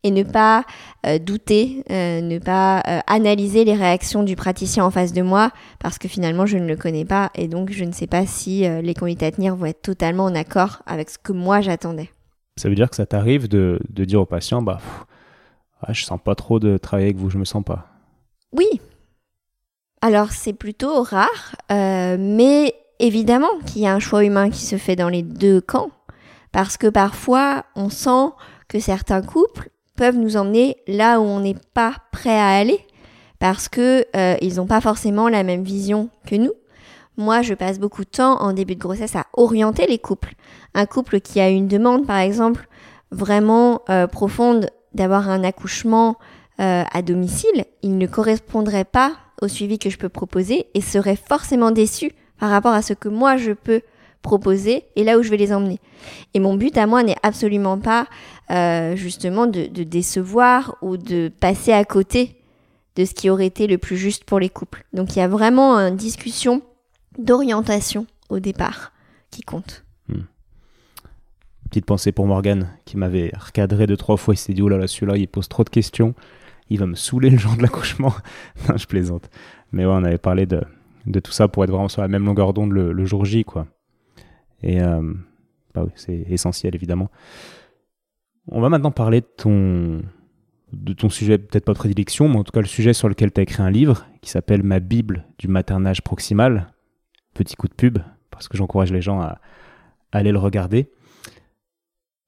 et ne pas euh, douter, euh, ne pas euh, analyser les réactions du praticien en face de moi, parce que finalement, je ne le connais pas, et donc je ne sais pas si les conduites à tenir vont être totalement en accord avec ce que moi j'attendais. Ça veut dire que ça t'arrive de, de, dire au patient, bah, pff, ah, je sens pas trop de travailler avec vous, je me sens pas. Oui. Alors c'est plutôt rare, mais évidemment qu'il y a un choix humain qui se fait dans les deux camps. Parce que parfois, on sent que certains couples peuvent nous emmener là où on n'est pas prêt à aller parce que euh, ils n'ont pas forcément la même vision que nous. Moi, je passe beaucoup de temps en début de grossesse à orienter les couples. Un couple qui a une demande, par exemple, vraiment euh, profonde d'avoir un accouchement euh, à domicile, il ne correspondrait pas au suivi que je peux proposer et serait forcément déçu par rapport à ce que moi je peux proposer et là où je vais les emmener. Et mon but à moi n'est absolument pas euh, justement de, décevoir ou de passer à côté de ce qui aurait été le plus juste pour les couples. Donc il y a vraiment une discussion d'orientation au départ qui compte. Hmm. Petite pensée pour Morgan qui m'avait recadré deux trois fois. Il s'est dit oh là celui-là il pose trop de questions. Il va me saouler le genre de l'accouchement. non je plaisante. Mais ouais on avait parlé de, de tout ça pour être vraiment sur la même longueur d'onde le, le jour J quoi. Et euh, bah oui, c'est essentiel évidemment. On va maintenant parler de ton, de ton sujet, peut-être pas de prédilection, mais en tout cas le sujet sur lequel tu as écrit un livre qui s'appelle Ma Bible du maternage proximal. Petit coup de pub, parce que j'encourage les gens à, aller le regarder.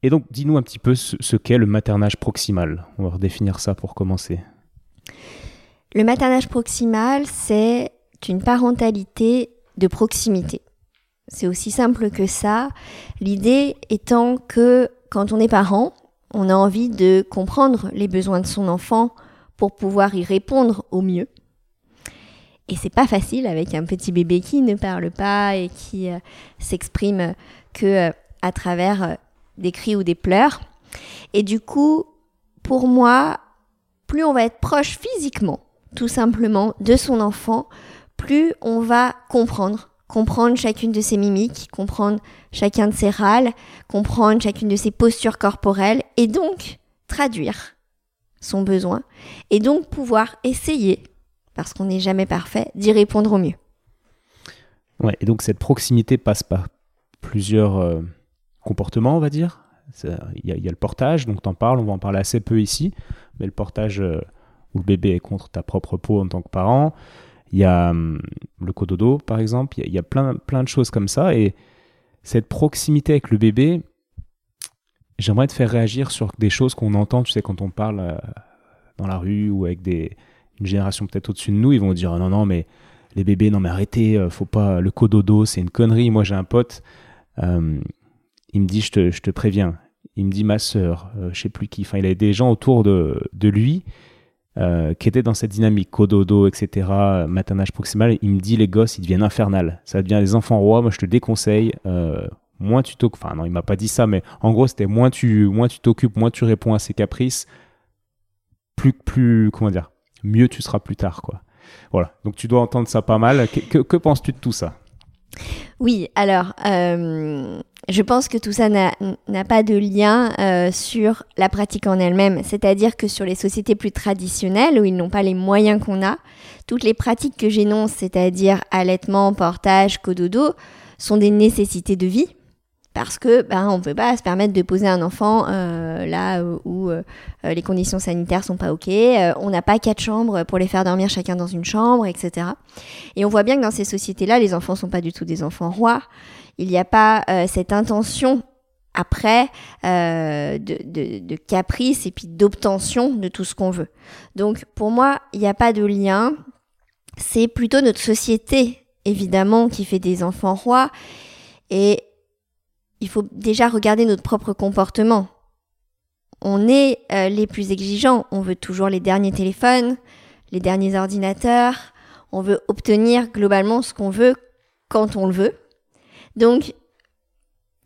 Et donc, dis-nous un petit peu ce, qu'est le maternage proximal. On va redéfinir ça pour commencer. Le maternage proximal, c'est une parentalité de proximité. C'est aussi simple que ça. L'idée étant que quand on est parent, on a envie de comprendre les besoins de son enfant pour pouvoir y répondre au mieux. Et c'est pas facile avec un petit bébé qui ne parle pas et qui euh, s'exprime que euh, à travers euh, des cris ou des pleurs. Et du coup, pour moi, plus on va être proche physiquement, tout simplement, de son enfant, plus on va comprendre comprendre chacune de ses mimiques, comprendre chacun de ses râles, comprendre chacune de ses postures corporelles et donc traduire son besoin et donc pouvoir essayer, parce qu'on n'est jamais parfait, d'y répondre au mieux. Ouais, et donc cette proximité passe par plusieurs euh, comportements, on va dire. Il y, y, a le portage, donc t'en parles, on va en parler assez peu ici, mais le portage euh, où le bébé est contre ta propre peau en tant que parent, il y a hum, le cododo, par exemple. Il y a, plein, plein de choses comme ça. Et cette proximité avec le bébé, j'aimerais te faire réagir sur des choses qu'on entend, tu sais, quand on parle euh, dans la rue ou avec des, une génération peut-être au-dessus de nous. Ils vont dire non, non, mais les bébés, non, mais arrêtez, euh, faut pas. Le cododo, c'est une connerie. Moi, j'ai un pote, hum, il me dit, je te, je te préviens. Il me dit ma sœur, euh, je sais plus qui. Enfin, il avait des gens autour de, de lui euh, qui était dans cette dynamique, cododo, etc., maternage proximal, il me dit les gosses, ils deviennent infernales. Ça devient des enfants rois, moi je te déconseille. Euh, moins tu t'occupes, enfin non, il m'a pas dit ça, mais en gros c'était moins tu moins tu t'occupes, moins tu réponds à ses caprices, plus plus comment dire, mieux tu seras plus tard quoi. Voilà, donc tu dois entendre ça pas mal. Que, que, penses-tu de tout ça? Oui, alors, euh, je pense que tout ça n'a pas de lien euh, sur la pratique en elle-même. C'est-à-dire que sur les sociétés plus traditionnelles, où ils n'ont pas les moyens qu'on a, toutes les pratiques que j'énonce, c'est-à-dire allaitement, portage, cododo, sont des nécessités de vie parce que ben on peut pas se permettre de poser un enfant euh, là où euh, les conditions sanitaires sont pas ok, euh, on n'a pas quatre chambres pour les faire dormir chacun dans une chambre, etc. Et on voit bien que dans ces sociétés-là, les enfants sont pas du tout des enfants rois. Il n'y a pas cette intention après de, de, de, caprice et puis d'obtention de tout ce qu'on veut. Donc pour moi, il n'y a pas de lien. C'est plutôt notre société, évidemment, qui fait des enfants rois. Et il faut déjà regarder notre propre comportement. On est euh, les plus exigeants, on veut toujours les derniers téléphones, les derniers ordinateurs, on veut obtenir globalement ce qu'on veut quand on le veut. Donc,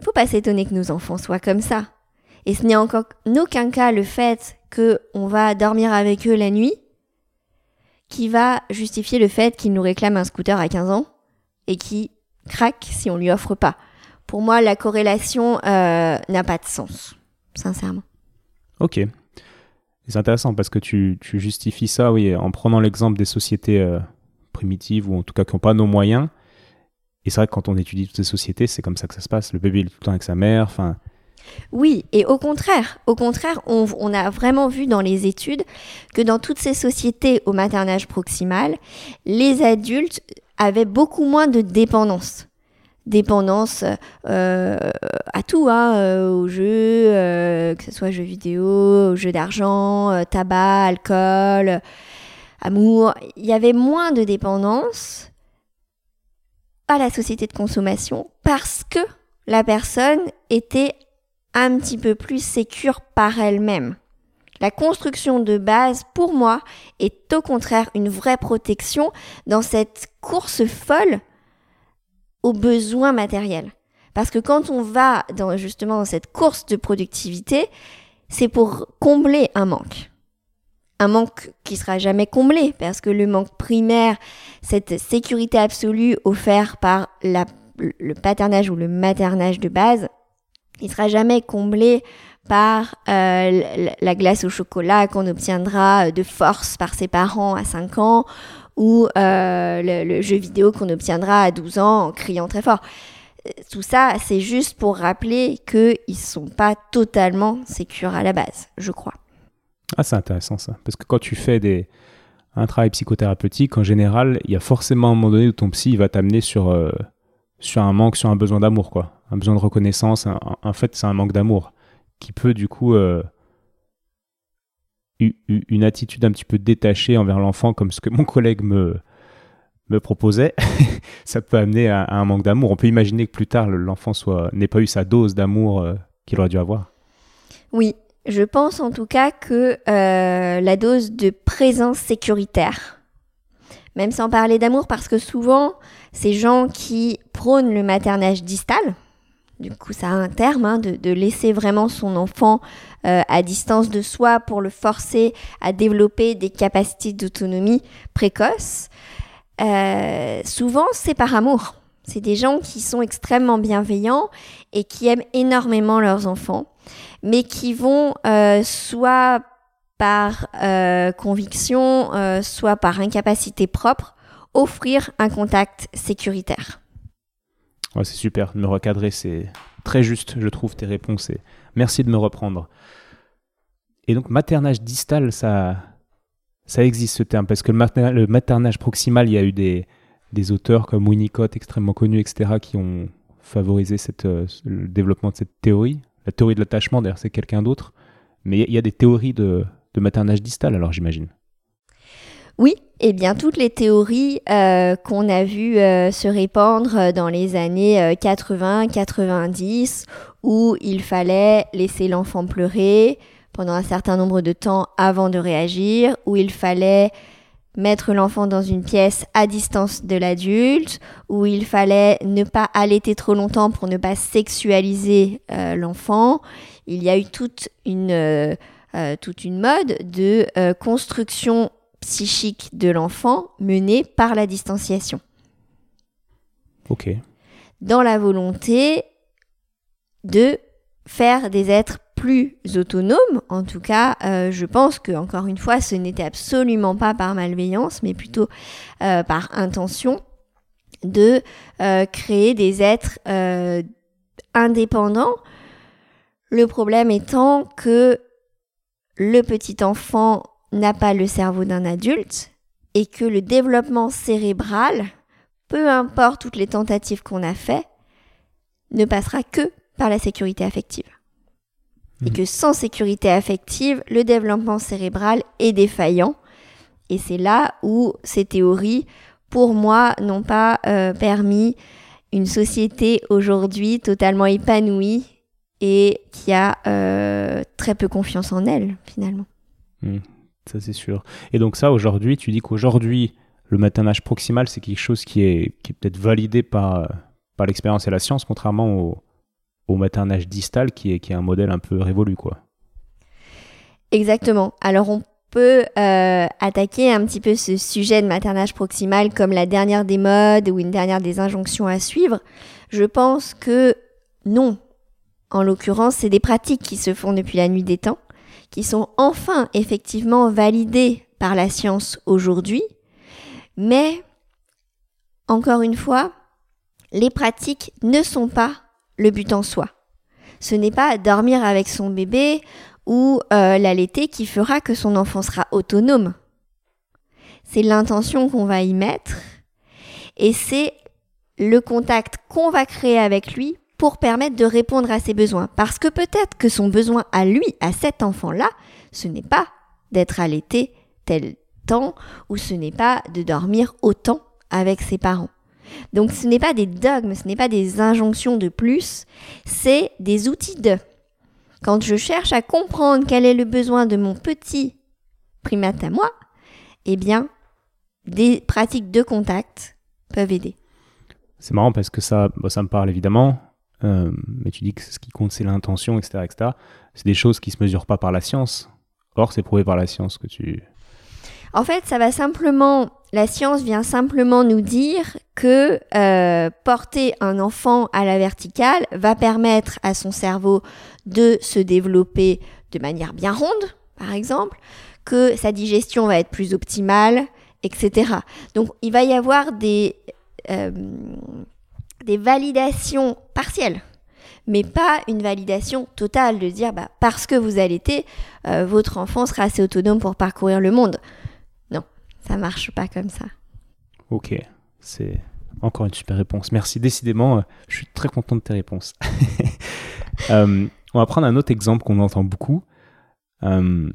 faut pas s'étonner que nos enfants soient comme ça. Et ce n'est en aucun cas le fait que on va dormir avec eux la nuit qui va justifier le fait qu'ils nous réclament un scooter à 15 ans et qui craque si on lui offre pas pour moi, la corrélation euh, n'a pas de sens, sincèrement. Ok. C'est intéressant parce que tu, justifies ça, oui, en prenant l'exemple des sociétés euh, primitives ou en tout cas qui n'ont pas nos moyens. Et c'est vrai que quand on étudie toutes ces sociétés, c'est comme ça que ça se passe. Le bébé est tout le temps avec sa mère. Enfin. Oui, et au contraire, au contraire, on, on, a vraiment vu dans les études que dans toutes ces sociétés au maternage proximal, les adultes avaient beaucoup moins de dépendance dépendance euh, à tout, hein, euh, aux jeux, euh, que ce soit jeux vidéo, aux jeux d'argent, tabac, alcool, amour. Il y avait moins de dépendance à la société de consommation parce que la personne était un petit peu plus sécure par elle-même. La construction de base, pour moi, est au contraire une vraie protection dans cette course folle aux besoins matériels. Parce que quand on va dans justement dans cette course de productivité, c'est pour combler un manque. Un manque qui sera jamais comblé parce que le manque primaire, cette sécurité absolue offerte par la, le paternage ou le maternage de base, il sera jamais comblé par euh, la glace au chocolat qu'on obtiendra de force par ses parents à 5 ans ou euh, le, jeu vidéo qu'on obtiendra à 12 ans en criant très fort. Tout ça, c'est juste pour rappeler qu'ils ne sont pas totalement sécures à la base, je crois. Ah, c'est intéressant ça. Parce que quand tu fais des, un travail psychothérapeutique, en général, il y a forcément un moment donné où ton psy va t'amener sur, euh, sur un manque, sur un besoin d'amour, quoi. Un besoin de reconnaissance. en fait, c'est un manque d'amour qui peut du coup euh, une attitude un petit peu détachée envers l'enfant, comme ce que mon collègue me, me proposait, ça peut amener à, un manque d'amour. On peut imaginer que plus tard, l'enfant soit n'ait pas eu sa dose d'amour euh, qu'il aurait dû avoir. Oui, je pense en tout cas que euh, la dose de présence sécuritaire, même sans parler d'amour, parce que souvent, ces gens qui prônent le maternage distal, du coup, ça a un terme hein, de, laisser vraiment son enfant euh, à distance de soi pour le forcer à développer des capacités d'autonomie précoces. Euh, souvent, c'est par amour. C'est des gens qui sont extrêmement bienveillants et qui aiment énormément leurs enfants, mais qui vont euh, soit par conviction, soit par incapacité propre, offrir un contact sécuritaire c'est super me recadrer, c'est très juste, je trouve, tes réponses. Et merci de me reprendre. Et donc, maternage distal, ça, ça existe ce terme, parce que le, maternage proximal, il y a eu des, des auteurs comme Winnicott, extrêmement connus, etc., qui ont favorisé cette, euh, le développement de cette théorie. La théorie de l'attachement, d'ailleurs, c'est quelqu'un d'autre. Mais il y, a des théories de, de maternage distal, alors j'imagine. Oui, eh bien toutes les théories euh, qu'on a vues euh, se répandre dans les années 80-90, euh, où il fallait laisser l'enfant pleurer pendant un certain nombre de temps avant de réagir, où il fallait mettre l'enfant dans une pièce à distance de l'adulte, où il fallait ne pas allaiter trop longtemps pour ne pas sexualiser l'enfant. Il y a eu toute une, toute une mode de construction psychique de l'enfant menée par la distanciation. Ok. dans la volonté de faire des êtres plus autonomes. En tout cas, euh, je pense que encore une fois, ce n'était absolument pas par malveillance, mais plutôt euh, par intention de euh, créer des êtres indépendants. Le problème étant que le petit enfant n'a pas le cerveau d'un adulte et que le développement cérébral, peu importe toutes les tentatives qu'on a fait, ne passera que par la sécurité affective. Et mhm. que sans sécurité affective, le développement cérébral est défaillant. Et c'est là où ces théories, pour moi, n'ont pas euh, permis une société aujourd'hui totalement épanouie et qui a euh, très peu confiance en elle, finalement. Hmm, ça, c'est sûr. Et donc ça, aujourd'hui, tu dis qu'aujourd'hui, le maternage proximal, c'est quelque chose qui est, qui est peut-être validé par, par l'expérience et la science, contrairement au, au maternage distal qui est, qui est un modèle un peu révolu, quoi. Exactement. Alors on peut euh, attaquer un petit peu ce sujet de maternage proximal comme la dernière des modes ou une dernière des injonctions à suivre. Je pense que non. En l'occurrence, c'est des pratiques qui se font depuis la nuit des temps, qui sont enfin effectivement validées par la science aujourd'hui, mais encore une fois, les pratiques ne sont pas le but en soi. Ce n'est pas dormir avec son bébé ou euh, l'allaiter qui fera que son enfant sera autonome. C'est l'intention qu'on va y mettre et c'est le contact qu'on va créer avec lui pour permettre de répondre à ses besoins. Parce que peut-être que son besoin à lui, à cet enfant-là, ce n'est pas d'être allaité tel temps ou ce n'est pas de dormir autant avec ses parents. Donc ce n'est pas des dogmes, ce n'est pas des injonctions de plus, c'est des outils de. Quand je cherche à comprendre quel est le besoin de mon petit primate à moi, eh bien, des pratiques de contact peuvent aider. C'est marrant parce que ça, bah, ça me parle évidemment, euh, mais tu dis que ce qui compte c'est l'intention, etc., etc. C'est des choses qui se mesurent pas par la science. Or, c'est prouvé par la science que tu. En fait, ça va simplement la science vient simplement nous dire que euh, porter un enfant à la verticale va permettre à son cerveau de se développer de manière bien ronde, par exemple, que sa digestion va être plus optimale, etc. Donc il va y avoir des, euh, des validations partielles mais pas une validation totale de dire bah, parce que vous allaitez, euh, votre enfant sera assez autonome pour parcourir le monde. Ça marche pas comme ça. Ok, c'est encore une super réponse. Merci. Décidément, euh, je suis très content de tes réponses. Euh, on va prendre un autre exemple qu'on entend beaucoup. Euh,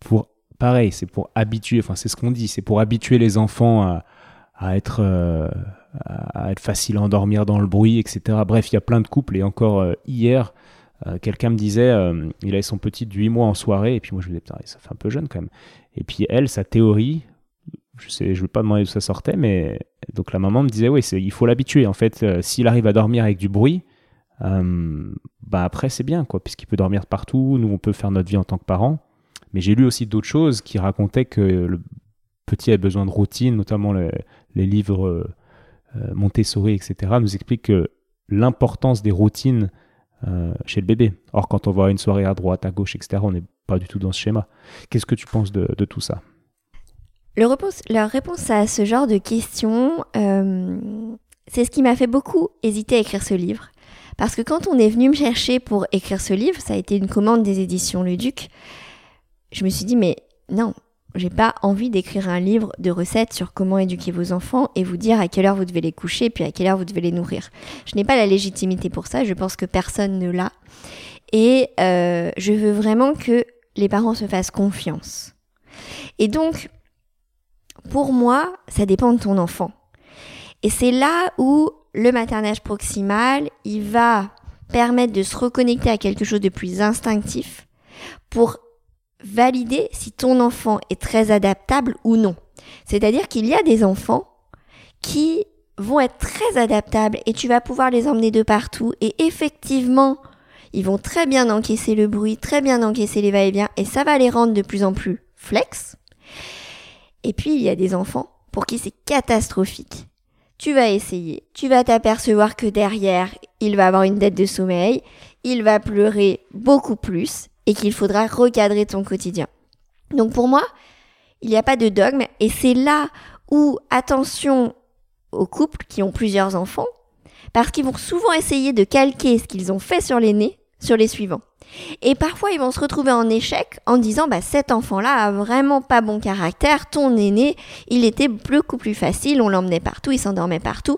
pour pareil, c'est pour habituer. Enfin, c'est ce qu'on dit. C'est pour habituer les enfants à, être à être facile à endormir dans le bruit, etc. Bref, il y a plein de couples. Et encore hier, quelqu'un me disait, il avait son petit de 8 mois en soirée, et puis moi je me disais, ça fait un peu jeune quand même. Et puis elle, sa théorie, je sais, je veux pas demander d'où ça sortait, mais donc la maman me disait oui, il faut l'habituer. En fait, euh, s'il arrive à dormir avec du bruit, euh, bah après c'est bien quoi, puisqu'il peut dormir partout. Nous, on peut faire notre vie en tant que parents. Mais j'ai lu aussi d'autres choses qui racontaient que le petit a besoin de routine, notamment les livres euh, Montessori, etc. nous expliquent que l'importance des routines chez le bébé. Or, quand on voit une soirée à droite, à gauche, etc., on n'est pas du tout dans ce schéma. Qu'est-ce que tu penses de tout ça? Leur réponse à ce genre de questions, euh, c'est ce qui m'a fait beaucoup hésiter à écrire ce livre. Parce que quand on est venu me chercher pour écrire ce livre, ça a été une commande des éditions Le Duc, je me suis dit, mais non, j'ai pas envie d'écrire un livre de recettes sur comment éduquer vos enfants et vous dire à quelle heure vous devez les coucher puis à quelle heure vous devez les nourrir. Je n'ai pas la légitimité pour ça, je pense que personne ne l'a. Et euh, je veux vraiment que les parents se fassent confiance. Et donc, pour moi, ça dépend de ton enfant. Et c'est là où le maternage proximal, il va permettre de se reconnecter à quelque chose de plus instinctif pour valider si ton enfant est très adaptable ou non. C'est-à-dire qu'il y a des enfants qui vont être très adaptables et tu vas pouvoir les emmener de partout et effectivement, ils vont très bien encaisser le bruit, très bien encaisser les va-et-vient et ça va les rendre de plus en plus flex. Et puis, il y a des enfants pour qui c'est catastrophique. tu vas essayer, tu vas t'apercevoir que derrière, il va avoir une dette de sommeil, il va pleurer beaucoup plus et qu'il faudra recadrer ton quotidien. Donc pour moi, il n'y a pas de dogme et c'est là où attention aux couples qui ont plusieurs enfants parce qu'ils vont souvent essayer de calquer ce qu'ils ont fait sur l'aîné sur les suivants. Et parfois, ils vont se retrouver en échec en disant bah cet enfant-là a vraiment pas bon caractère, ton aîné, il était beaucoup plus facile, on l'emmenait partout, il s'endormait partout.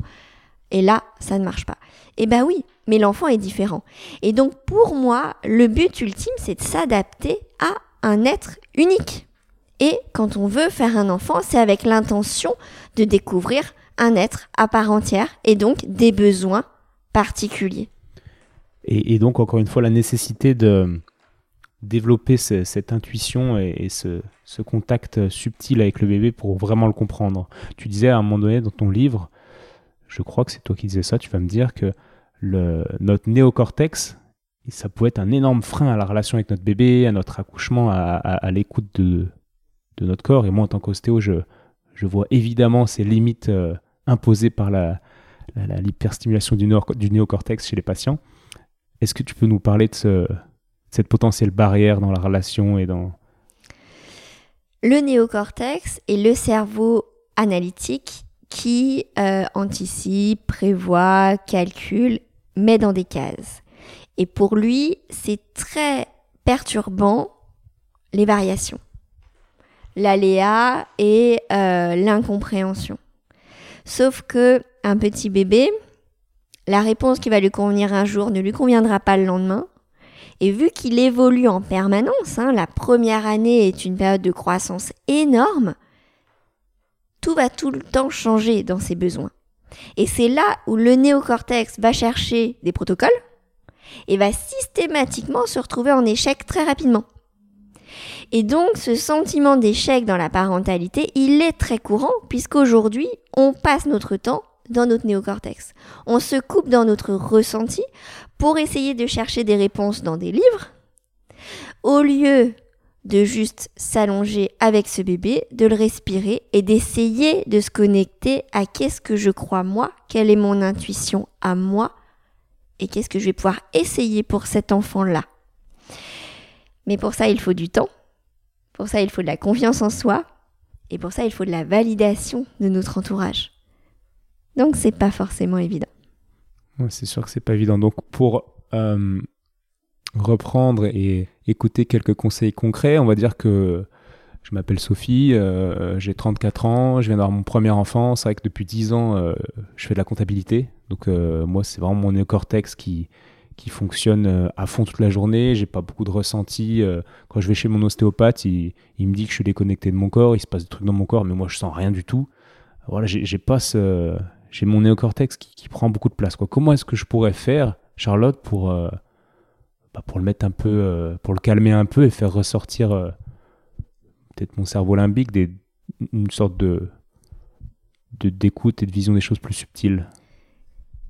Et là, ça ne marche pas. Et bah oui, mais l'enfant est différent. Et donc pour moi, le but ultime, c'est de s'adapter à un être unique. Et quand on veut faire un enfant, c'est avec l'intention de découvrir un être à part entière et donc des besoins particuliers. Et, donc, encore une fois, la nécessité de développer cette intuition et, ce, contact subtil avec le bébé pour vraiment le comprendre. Tu disais à un moment donné dans ton livre, je crois que c'est toi qui disais ça, tu vas me dire que le, notre néocortex, ça pouvait être un énorme frein à la relation avec notre bébé, à notre accouchement, à, l'écoute de, notre corps. Et moi, en tant qu'ostéo, je, vois évidemment ces limites euh, imposées par la, l'hyperstimulation du, néocortex chez les patients. Est-ce que tu peux nous parler de, cette potentielle barrière dans la relation et dans... Le néocortex est le cerveau analytique qui euh, anticipe, prévoit, calcule, met dans des cases. Et pour lui, c'est très perturbant les variations, l'aléa et euh, l'incompréhension. Sauf que un petit bébé, la réponse qui va lui convenir un jour ne lui conviendra pas le lendemain. Et vu qu'il évolue en permanence, hein, la première année est une période de croissance énorme, tout va tout le temps changer dans ses besoins. Et c'est là où le néocortex va chercher des protocoles et va systématiquement se retrouver en échec très rapidement. Et donc ce sentiment d'échec dans la parentalité, il est très courant puisqu'aujourd'hui, on passe notre temps dans notre néocortex. On se coupe dans notre ressenti pour essayer de chercher des réponses dans des livres, au lieu de juste s'allonger avec ce bébé, de le respirer et d'essayer de se connecter à qu'est-ce que je crois moi, quelle est mon intuition à moi et qu'est-ce que je vais pouvoir essayer pour cet enfant-là. Mais pour ça, il faut du temps. Pour ça, il faut de la confiance en soi. Et pour ça, il faut de la validation de notre entourage. Donc c'est pas forcément évident. c'est sûr que c'est pas évident. Donc pour euh, reprendre et écouter quelques conseils concrets, on va dire que je m'appelle Sophie, euh, j'ai 34 ans, je viens d'avoir mon premier enfant. C'est vrai que depuis 10 ans, euh, je fais de la comptabilité. Donc moi, c'est vraiment mon néocortex qui, qui fonctionne à fond toute la journée. J'ai pas beaucoup de ressenti. quand je vais chez mon ostéopathe, il, il, me dit que je suis déconnecté de mon corps, il se passe des trucs dans mon corps, mais moi je sens rien du tout. Voilà, j'ai pas ce, j'ai mon néocortex qui, prend beaucoup de place. Quoi. Comment est-ce que je pourrais faire, Charlotte, pour, euh, bah, pour le mettre un peu, euh, pour le calmer un peu et faire ressortir euh, peut-être mon cerveau limbique des, une sorte de d'écoute et de vision des choses plus subtiles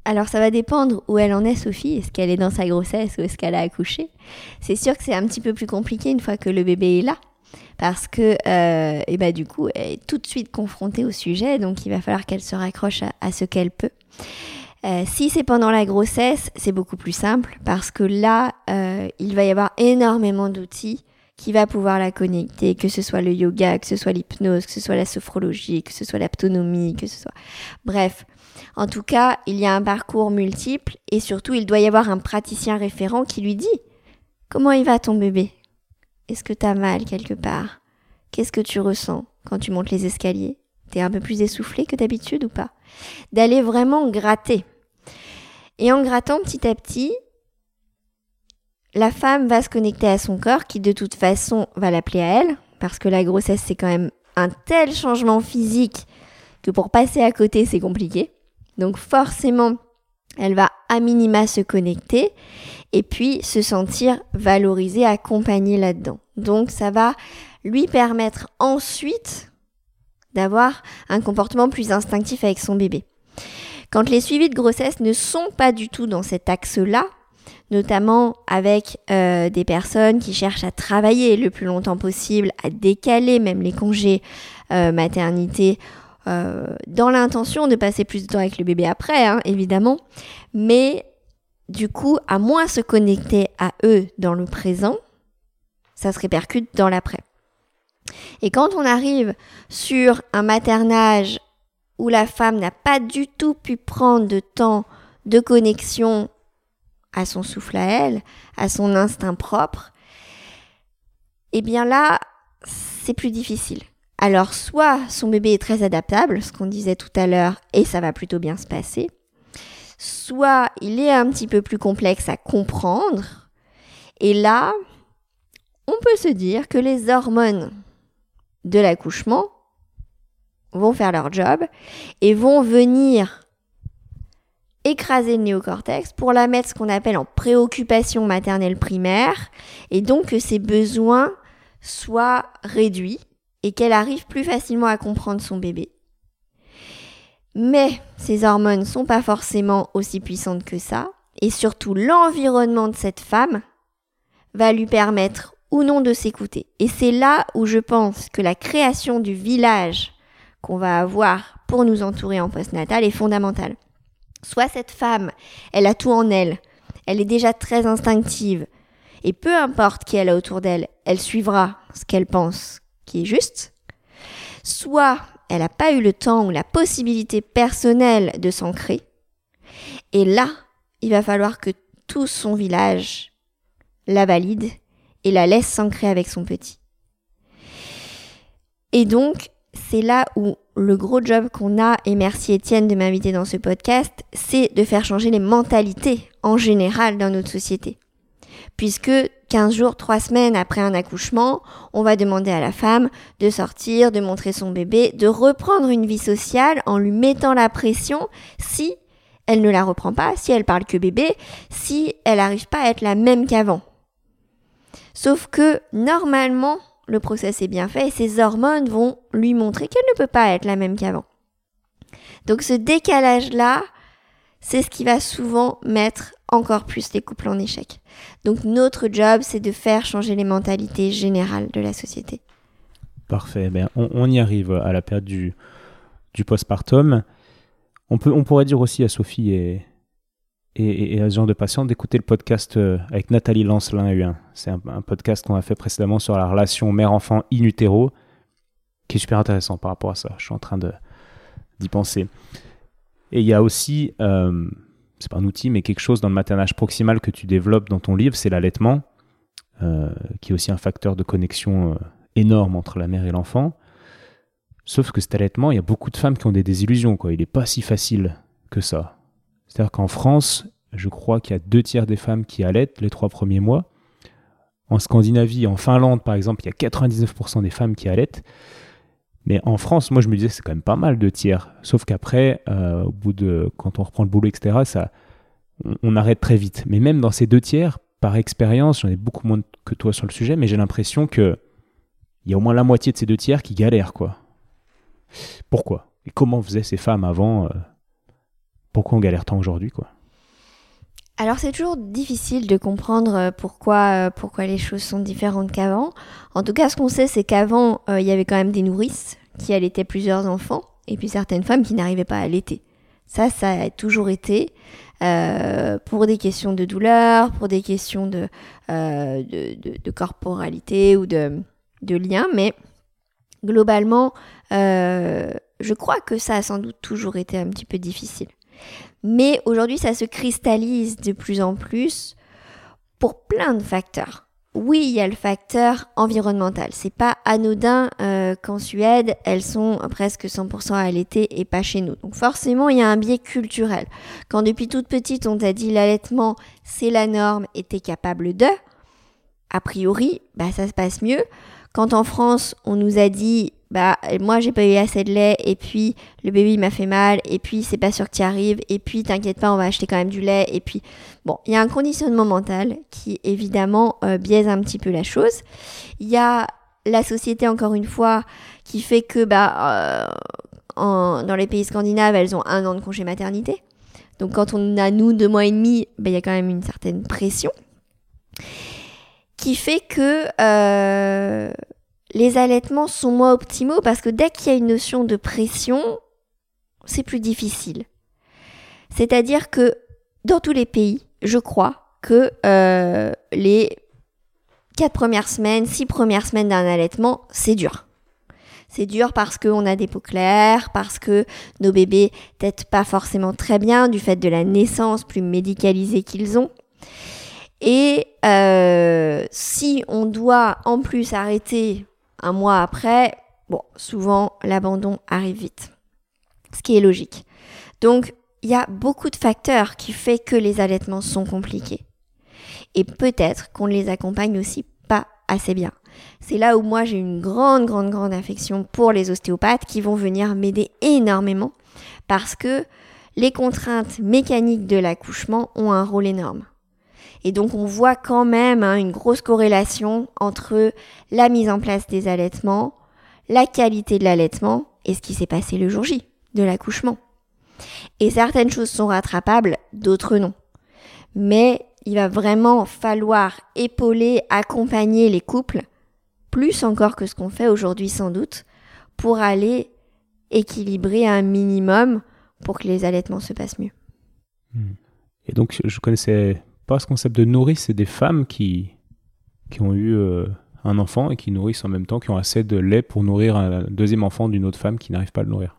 alors ça va dépendre où elle en est Sophie, est-ce qu'elle est dans sa grossesse ou est-ce qu'elle a accouché? C'est sûr que c'est un petit peu plus compliqué une fois que le bébé est là parce que euh, et bah, du coup, elle est tout de suite confrontée au sujet, donc il va falloir qu'elle se raccroche à, ce qu'elle peut. Euh, si c'est pendant la grossesse, c'est beaucoup plus simple parce que là, euh, il va y avoir énormément d'outils qui va pouvoir la connecter, que ce soit le yoga, que ce soit l'hypnose, que ce soit la sophrologie, que ce soit l'autonomie, que ce soit... Bref, en tout cas, il y a un parcours multiple et surtout, il doit y avoir un praticien référent qui lui dit comment il va ton bébé? Est-ce que t'as mal quelque part? Qu'est-ce que tu ressens quand tu montes les escaliers? T'es un peu plus essoufflé que d'habitude ou pas? D'aller vraiment gratter. Et en grattant petit à petit, la femme va se connecter à son corps qui de toute façon va l'appeler à elle, parce que la grossesse c'est quand même un tel changement physique que pour passer à côté c'est compliqué. Donc forcément, elle va à minima se connecter et puis se sentir valorisée, accompagnée là-dedans. Donc ça va lui permettre ensuite d'avoir un comportement plus instinctif avec son bébé. Quand les suivis de grossesse ne sont pas du tout dans cet axe-là, notamment avec euh, des personnes qui cherchent à travailler le plus longtemps possible, à décaler même les congés euh, maternité dans l'intention de passer plus de temps avec le bébé après, hein, évidemment, mais du coup, à moins se connecter à eux dans le présent, ça se répercute dans l'après. Et quand on arrive sur un maternage où la femme n'a pas du tout pu prendre de temps de connexion à son souffle à elle, à son instinct propre, eh bien là, c'est plus difficile. Alors soit son bébé est très adaptable, ce qu'on disait tout à l'heure, et ça va plutôt bien se passer, soit il est un petit peu plus complexe à comprendre. Et là, on peut se dire que les hormones de l'accouchement vont faire leur job et vont venir écraser le néocortex pour la mettre ce qu'on appelle en préoccupation maternelle primaire et donc que ses besoins soient réduits et qu'elle arrive plus facilement à comprendre son bébé. Mais ces hormones ne sont pas forcément aussi puissantes que ça, et surtout l'environnement de cette femme va lui permettre ou non de s'écouter. Et c'est là où je pense que la création du village qu'on va avoir pour nous entourer en postnatal est fondamentale. Soit cette femme, elle a tout en elle, elle est déjà très instinctive, et peu importe qui elle a autour d'elle, elle suivra ce qu'elle pense qui est juste. Soit elle n'a pas eu le temps ou la possibilité personnelle de s'ancrer. Et là, il va falloir que tout son village la valide et la laisse s'ancrer avec son petit. Et donc, c'est là où le gros job qu'on a, et merci Étienne de m'inviter dans ce podcast, c'est de faire changer les mentalités en général dans notre société puisque 15 jours, 3 semaines après un accouchement, on va demander à la femme de sortir, de montrer son bébé, de reprendre une vie sociale en lui mettant la pression si elle ne la reprend pas, si elle parle que bébé, si elle n'arrive pas à être la même qu'avant. Sauf que normalement, le process est bien fait et ses hormones vont lui montrer qu'elle ne peut pas être la même qu'avant. Donc ce décalage-là, c'est ce qui va souvent mettre encore plus les couples en échec. Donc notre job, c'est de faire changer les mentalités générales de la société. Parfait. Ben, on, y arrive à la période du, postpartum. On, peut, on pourrait dire aussi à Sophie et, et, à ce genre de patients d'écouter le podcast euh, avec Nathalie Lancelin C'est un, podcast qu'on a fait précédemment sur la relation mère-enfant in utero, qui est super intéressant par rapport à ça. Je suis en train d'y penser. Et il y a aussi... Euh, c'est pas un outil, mais quelque chose dans le maternage proximal que tu développes dans ton livre, c'est l'allaitement, euh, qui est aussi un facteur de connexion euh, énorme entre la mère et l'enfant. Sauf que cet allaitement, il y a beaucoup de femmes qui ont des désillusions. Il n'est pas si facile que ça. C'est-à-dire qu'en France, je crois qu'il y a deux tiers des femmes qui allaitent les trois premiers mois. En Scandinavie, en Finlande par exemple, il y a 99% des femmes qui allaitent. Mais en France, moi, je me disais, c'est quand même pas mal de tiers. Sauf qu'après, euh, au bout de, quand on reprend le boulot, etc., ça, on, arrête très vite. Mais même dans ces deux tiers, par expérience, j'en ai beaucoup moins que toi sur le sujet, mais j'ai l'impression que il y a au moins la moitié de ces deux tiers qui galèrent, quoi. Pourquoi? Et comment faisaient ces femmes avant euh, Pourquoi on galère tant aujourd'hui, quoi? Alors c'est toujours difficile de comprendre euh, pourquoi, euh, pourquoi les choses sont différentes qu'avant. En tout cas, ce qu'on sait, c'est qu'avant, euh, il y avait quand même des nourrices qui allaitaient plusieurs enfants, et puis certaines femmes qui n'arrivaient pas à allaiter. Ça, ça a toujours été pour des questions de douleur, pour des questions de, de, corporalité ou de, de lien, mais globalement, je crois que ça a sans doute toujours été un petit peu difficile. Mais aujourd'hui, ça se cristallise de plus en plus pour plein de facteurs. Oui, il y a le facteur environnemental. C'est pas anodin euh, qu'en Suède, elles sont presque 100% allaitées et pas chez nous. Donc forcément, il y a un biais culturel. Quand depuis toute petite, on t'a dit l'allaitement, c'est la norme et t'es capable de, a priori, bah ça se passe mieux. Quand en France, on nous a dit bah moi j'ai pas eu assez de lait et puis le bébé il m'a fait mal et puis c'est pas sûr y arrives et puis t'inquiète pas on va acheter quand même du lait et puis bon il y a un conditionnement mental qui évidemment euh, biaise un petit peu la chose. Il y a la société encore une fois qui fait que bah euh, dans les pays scandinaves elles ont un an de congé maternité. Donc quand on a nous deux mois et demi bah, il y a quand même une certaine pression qui fait que euh, les allaitements sont moins optimaux parce que dès qu'il y a une notion de pression, c'est plus difficile. C'est-à-dire que dans tous les pays, je crois que euh, les quatre premières semaines, six premières semaines d'un allaitement, c'est dur. C'est dur parce qu'on a des peaux claires, parce que nos bébés têtent pas forcément très bien du fait de la naissance plus médicalisée qu'ils ont. Et euh, si on doit en plus arrêter un mois après, bon, souvent l'abandon arrive vite, ce qui est logique. Donc, il y a beaucoup de facteurs qui font que les allaitements sont compliqués. Et peut-être qu'on ne les accompagne aussi pas assez bien. C'est là où moi j'ai une grande, grande, grande affection pour les ostéopathes qui vont venir m'aider énormément parce que les contraintes mécaniques de l'accouchement ont un rôle énorme. Et donc on voit quand même hein, une grosse corrélation entre la mise en place des allaitements, la qualité de l'allaitement et ce qui s'est passé le jour J de l'accouchement. Et certaines choses sont rattrapables, d'autres non. Mais il va vraiment falloir épauler, accompagner les couples, plus encore que ce qu'on fait aujourd'hui sans doute, pour aller équilibrer un minimum pour que les allaitements se passent mieux. Hmm. Et donc, je connaissais pas ce concept de nourrice, c'est des femmes qui, qui ont eu euh, un enfant et qui nourrissent en même temps, qui ont assez de lait pour nourrir un deuxième enfant d'une autre femme qui n'arrive pas à le nourrir.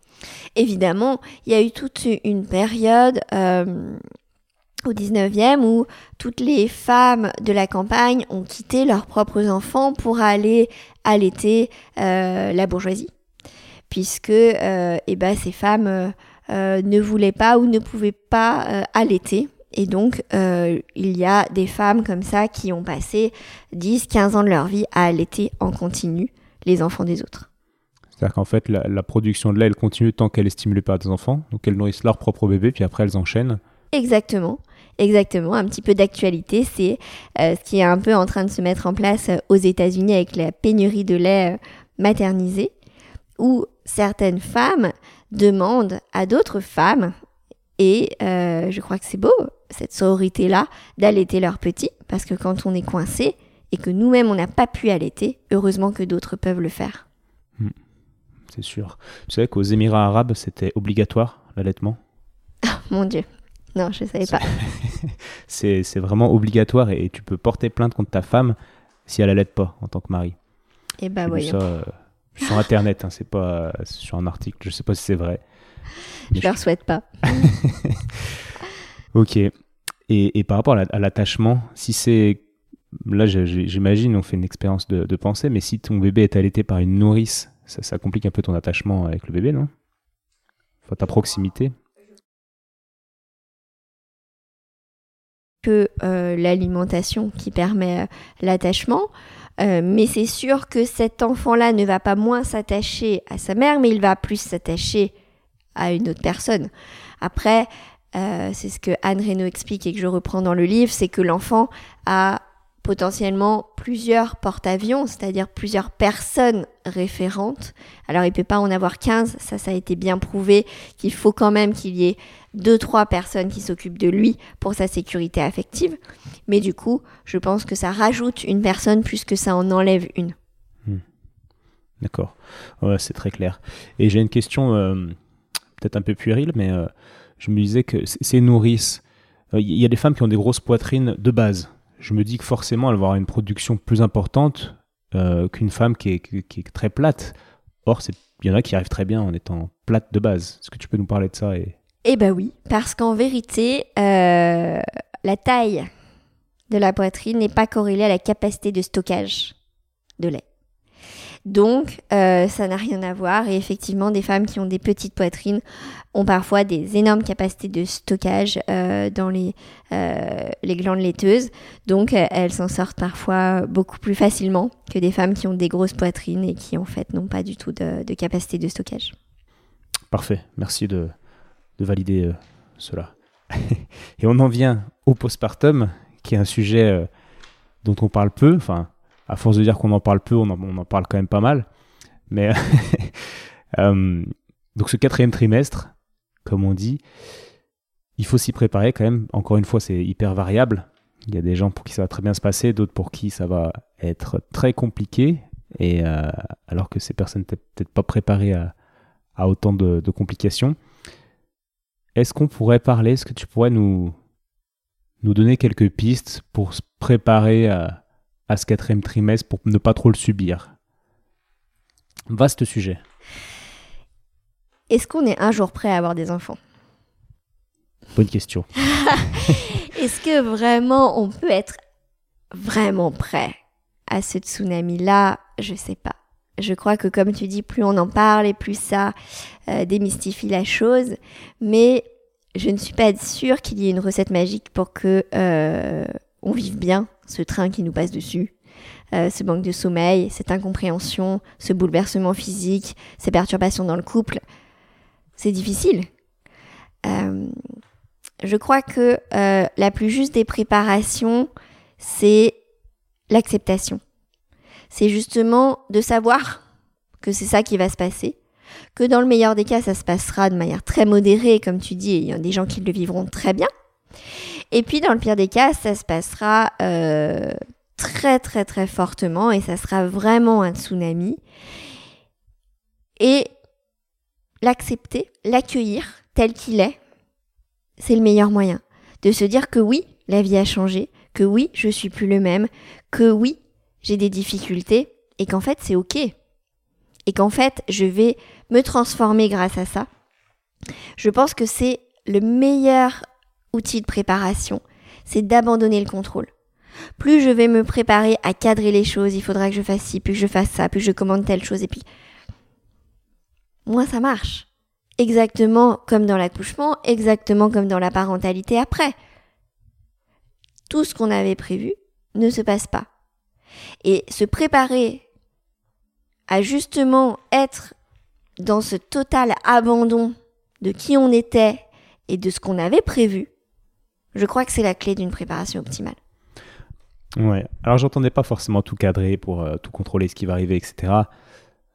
Évidemment, il y a eu toute une période euh, au 19e où toutes les femmes de la campagne ont quitté leurs propres enfants pour aller allaiter euh, la bourgeoisie. Puisque eh ben, ces femmes ne voulaient pas ou ne pouvaient pas allaiter et donc, euh, il y a des femmes comme ça qui ont passé 10, 15 ans de leur vie à allaiter en continu les enfants des autres. C'est-à-dire qu'en fait, la, production de lait, elle continue tant qu'elle est stimulée par des enfants. Donc, elles nourrissent leur propre bébé, puis après, elles enchaînent. Exactement. Exactement. Un petit peu d'actualité, c'est euh, ce qui est un peu en train de se mettre en place euh, aux États-Unis avec la pénurie de lait maternisé, où certaines femmes demandent à d'autres femmes, et je crois que c'est beau, cette sororité-là d'allaiter leurs petits, parce que quand on est coincé et que nous-mêmes on n'a pas pu allaiter, heureusement que d'autres peuvent le faire. Hmm. c'est sûr. Tu savais qu'aux Émirats arabes, c'était obligatoire l'allaitement? Ah, Mon Dieu. Non, je ne savais pas. c'est vraiment obligatoire et tu peux porter plainte contre ta femme si elle allait pas en tant que mari. Et eh bah voyons. Ça, euh, sur internet, hein, c'est pas sur un article, je sais pas si c'est vrai. Je ne leur souhaite pas. Ok. Et, par rapport à l'attachement, si c'est. Là, j'imagine, on fait une expérience de, pensée, mais si ton bébé est allaité par une nourrice, ça, complique un peu ton attachement avec le bébé, non? Enfin, ta proximité? Que euh, l'alimentation qui permet euh, l'attachement. Euh, mais c'est sûr que cet enfant-là ne va pas moins s'attacher à sa mère, mais il va plus s'attacher à une autre personne. Après, euh, c'est ce que Anne Reynaud explique et que je reprends dans le livre, c'est que l'enfant a potentiellement plusieurs porte-avions, c'est-à-dire plusieurs personnes référentes. Alors il peut pas en avoir 15, ça ça a été bien prouvé qu'il faut quand même qu'il y ait deux trois personnes qui s'occupent de lui pour sa sécurité affective. Mais du coup, je pense que ça rajoute une personne plus que ça en enlève une. Hmm. D'accord, c'est très clair. Et j'ai une question euh, peut-être un peu puérile, mais euh, je me disais que ces nourrices, il euh, y a des femmes qui ont des grosses poitrines de base. Je me dis que forcément, elles vont avoir une production plus importante euh, qu'une femme qui est, très plate. Or, il y en a qui arrivent très bien en étant plate de base. Est-ce que tu peux nous parler de ça. Eh ben oui, parce qu'en vérité, euh, la taille de la poitrine n'est pas corrélée à la capacité de stockage de lait. Donc, euh, ça n'a rien à voir. Et effectivement, des femmes qui ont des petites poitrines ont parfois des énormes capacités de stockage euh, dans les, euh, les glandes laiteuses. Donc, elles s'en sortent parfois beaucoup plus facilement que des femmes qui ont des grosses poitrines et qui, en fait, n'ont pas du tout de, de, capacité de stockage. Parfait. Merci de, de valider cela. et on en vient au postpartum, qui est un sujet dont on parle peu. Enfin, à force de dire qu'on en parle peu, on en, parle quand même pas mal. Mais euh, donc ce quatrième trimestre, comme on dit, il faut s'y préparer quand même. Encore une fois, c'est hyper variable. Il y a des gens pour qui ça va très bien se passer, d'autres pour qui ça va être très compliqué. et alors que ces personnes n'étaient peut-être pas préparées à, autant de, complications. Est-ce qu'on pourrait parler, est-ce que tu pourrais nous, nous donner quelques pistes pour se préparer à, à ce quatrième trimestre pour ne pas trop le subir Vaste sujet. Est-ce qu'on est un jour prêt à avoir des enfants? Bonne question. Est-ce que vraiment on peut être vraiment prêt à ce tsunami-là? Je sais pas. Je crois que comme tu dis, plus on en parle et plus ça euh, démystifie la chose. Mais je ne suis pas sûre qu'il y ait une recette magique pour que euh, on vive bien ce train qui nous passe dessus. Euh, ce manque de sommeil, cette incompréhension, ce bouleversement physique, ces perturbations dans le couple, c'est difficile. je crois que la plus juste des préparations, c'est l'acceptation c'est justement de savoir que c'est ça qui va se passer, que dans le meilleur des cas, ça se passera de manière très modérée, comme tu dis, il y a des gens qui le vivront très bien. Et puis dans le pire des cas, ça se passera euh, très très très fortement et ça sera vraiment un tsunami. Et l'accepter, l'accueillir tel qu'il est, c'est le meilleur moyen. De se dire que oui, la vie a changé, que oui, je suis plus le même, que oui, j'ai des difficultés et qu'en fait c'est ok. Et qu'en fait je vais me transformer grâce à ça. Je pense que c'est le meilleur outil de préparation, c'est d'abandonner le contrôle. Plus je vais me préparer à cadrer les choses, il faudra que je fasse ci, plus que je fasse ça, plus je commande telle chose, et puis moins ça marche. Exactement comme dans l'accouchement, exactement comme dans la parentalité après. Tout ce qu'on avait prévu ne se passe pas. Et se préparer à justement être dans ce total abandon de qui on était et de ce qu'on avait prévu, je crois que c'est la clé d'une préparation optimale. Ouais, alors j'entendais pas forcément tout cadrer pour euh, tout contrôler ce qui va arriver, etc.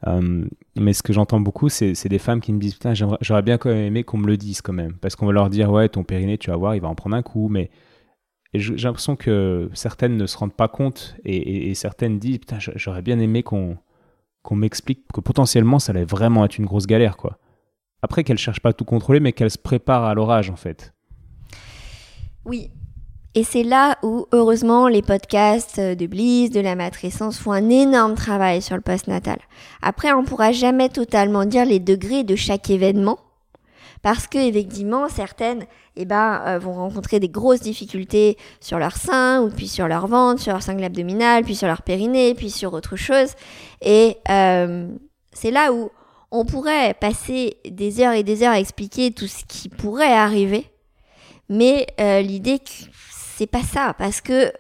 Euh, mais ce que j'entends beaucoup, c'est des femmes qui me disent Putain, j'aurais bien quand même aimé qu'on me le dise quand même. Parce qu'on va leur dire Ouais, ton périnée, tu vas voir, il va en prendre un coup. Mais j'ai l'impression que certaines ne se rendent pas compte et, certaines disent Putain, j'aurais bien aimé qu'on qu'on m'explique que potentiellement ça allait vraiment être une grosse galère, quoi. Après qu'elles cherchent pas à tout contrôler, mais qu'elles se préparent à l'orage, en fait. Oui. Et c'est là où, heureusement, les podcasts de Bliss, de la matrescence font un énorme travail sur le post-natal. Après, on pourra jamais totalement dire les degrés de chaque événement, parce que effectivement certaines eh ben, euh, vont rencontrer des grosses difficultés sur leur sein, ou puis sur leur ventre, sur leur sangle abdominale, puis sur leur périnée, puis sur autre chose. Et euh, c'est là où on pourrait passer des heures et des heures à expliquer tout ce qui pourrait arriver. Mais euh, l'idée, c'est pas ça, parce que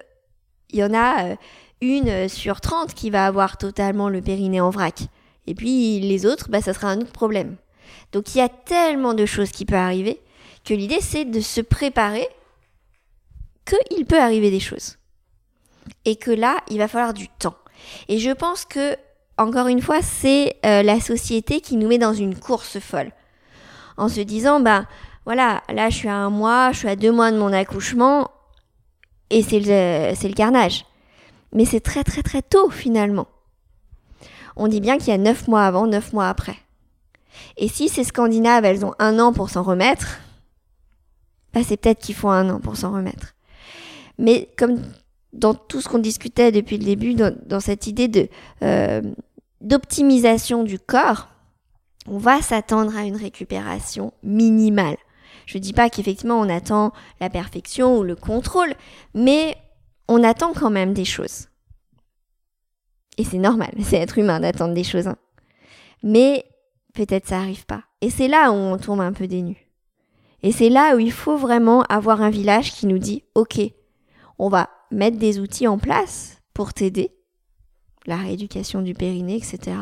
il y en a une sur 30 qui va avoir totalement le périnée en vrac. Et puis les autres, bah, ça sera un autre problème. Donc il y a tellement de choses qui peuvent arriver que l'idée c'est de se préparer qu'il peut arriver des choses. Et que là, il va falloir du temps. Et je pense que, encore une fois, c'est euh, la société qui nous met dans une course folle. En se disant, bah voilà, là je suis à un mois, je suis à deux mois de mon accouchement, et c'est le, carnage. Mais c'est très très très tôt finalement. On dit bien qu'il y a neuf mois avant, neuf mois après. Et si ces Scandinaves, elles ont un an pour s'en remettre, bah c'est peut-être qu'il faut un an pour s'en remettre. Mais comme dans tout ce qu'on discutait depuis le début, dans, cette idée euh, d'optimisation du corps, on va s'attendre à une récupération minimale. Je ne dis pas qu'effectivement on attend la perfection ou le contrôle, mais on attend quand même des choses. Et c'est normal, c'est être humain d'attendre des choses. Hein. Mais peut-être ça arrive pas. Et c'est là où on tombe un peu dénu. Et c'est là où il faut vraiment avoir un village qui nous dit, OK, on va mettre des outils en place pour t'aider, la rééducation du périnée, etc.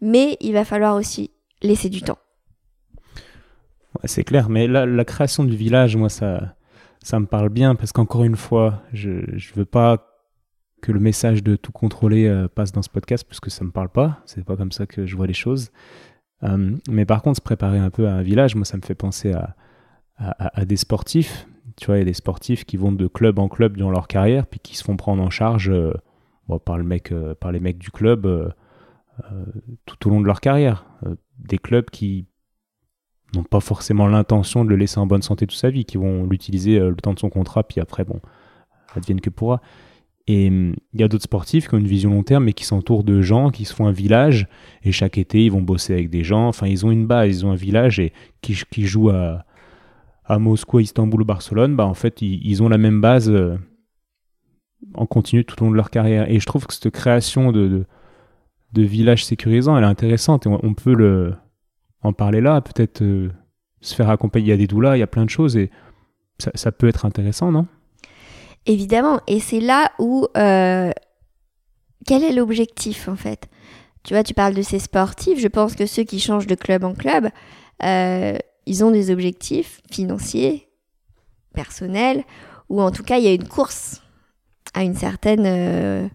Mais il va falloir aussi laisser du temps. C'est clair, mais la, création du village, moi, ça, ça me parle bien parce qu'encore une fois, je ne veux pas que le message de tout contrôler euh, passe dans ce podcast parce que ça me parle pas. C'est pas comme ça que je vois les choses. Euh, mais par contre, se préparer un peu à un village, moi, ça me fait penser à, des sportifs. Tu vois, il y a des sportifs qui vont de club en club dans leur carrière, puis qui se font prendre en charge euh, par, le mec, par les mecs du club tout au long de leur carrière. des clubs qui n'ont pas forcément l'intention de le laisser en bonne santé toute sa vie, qui vont l'utiliser le temps de son contrat, puis après, bon, advienne que pourra. Et hum, il y a d'autres sportifs qui ont une vision long terme, mais qui s'entourent de gens, qui se font un village, et chaque été, ils vont bosser avec des gens. Enfin, ils ont une base, ils ont un village, et qui, jouent à, à Moscou, Istanbul ou Barcelone, bah, en fait, ils, ont la même base euh, en continu tout au long de leur carrière. Et je trouve que cette création de, de, village sécurisant, elle est intéressante, et on, peut le, en parler là, peut-être euh, se faire accompagner. Il y a des doulas, il y a plein de choses, et ça, peut être intéressant, non? Évidemment, et c'est là où... Euh, quel est l'objectif en fait? Tu vois, tu parles de ces sportifs, je pense que ceux qui changent de club en club, euh, ils ont des objectifs financiers, personnels, ou en tout cas, il y a une course à une certaine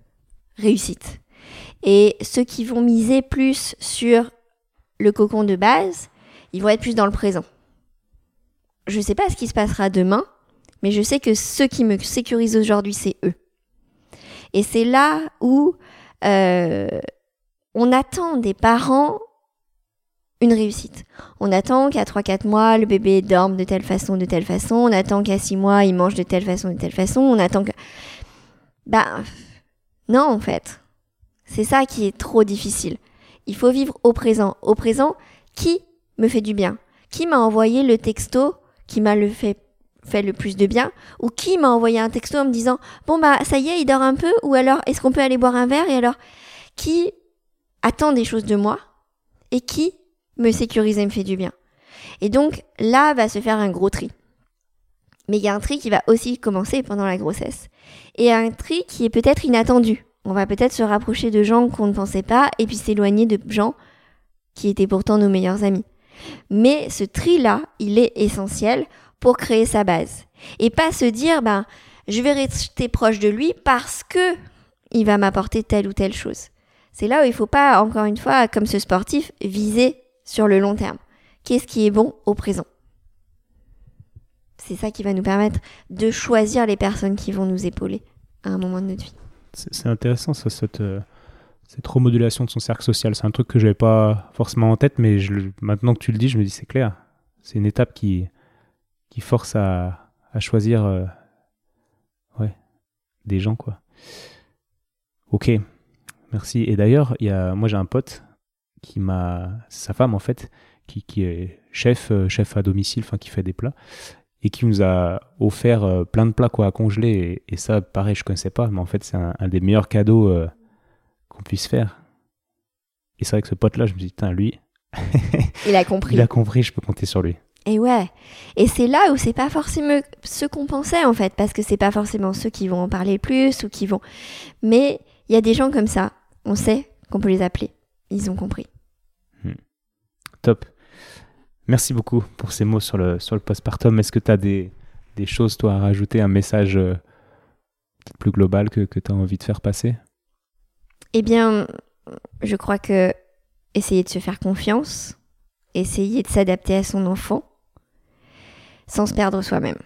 réussite. Et ceux qui vont miser plus sur le cocon de base, ils vont être plus dans le présent. Je ne sais pas ce qui se passera demain, mais je sais que ceux qui me sécurisent aujourd'hui, c'est eux. Et c'est là où euh, on attend des parents une réussite. On attend qu'à 3-4 mois, le bébé dorme de telle façon, de telle façon. On attend qu'à 6 mois, il mange de telle façon, de telle façon. On attend que... Ben, non, en fait. C'est ça qui est trop difficile. Il faut vivre au présent. Au présent, qui me fait du bien? Qui m'a envoyé le texto qui m'a le fait le plus de bien? Ou qui m'a envoyé un texto en me disant bon bah ça y est il dort un peu ou alors est-ce qu'on peut aller boire un verre? Et alors qui attend des choses de moi et qui me sécurise et me fait du bien? Et donc là va se faire un gros tri. Mais il y a un tri qui va aussi commencer pendant la grossesse. Et un tri qui est peut-être inattendu on va peut-être se rapprocher de gens qu'on ne pensait pas et puis s'éloigner de gens qui étaient pourtant nos meilleurs amis mais ce tri là il est essentiel pour créer sa base. Et pas se dire, ben, je vais rester proche de lui parce que il va m'apporter telle ou telle chose. C'est là où il faut pas, encore une fois, comme ce sportif, viser sur le long terme. Qu'est-ce qui est bon au présent? C'est ça qui va nous permettre de choisir les personnes qui vont nous épauler à un moment de notre vie. C'est intéressant euh, cette remodulation de son cercle social. C'est un truc que je n'avais pas forcément en tête, mais maintenant que tu le dis, je me dis c'est clair. C'est une étape qui, force à, choisir euh, des gens, quoi. Ok, merci. Et d'ailleurs, moi j'ai un pote qui m'a, sa femme en fait, qui, qui est chef, euh, chef à domicile, enfin qui fait des plats, et qui nous a offert euh, plein de plats quoi à congeler. Et, ça, pareil, je connaissais pas, mais en fait c'est un, des meilleurs cadeaux qu'on puisse faire. Et c'est vrai que ce pote-là, je me dis, putain, lui, il a compris. Il a compris, je peux compter sur lui. Et ouais. Et c'est là où c'est pas forcément ce qu'on pensait en fait, parce que c'est pas forcément ceux qui vont en parler plus ou qui vont. Mais il y a des gens comme ça, on sait qu'on peut les appeler. Ils ont compris. Hmm. Top. Merci beaucoup pour ces mots sur le, sur le postpartum. Est-ce que tu as des, des, choses, toi, à rajouter, un message euh, plus global que, que tu as envie de faire passer? Eh bien, je crois que essayer de se faire confiance, essayer de s'adapter à son enfant, sans se perdre soi-même.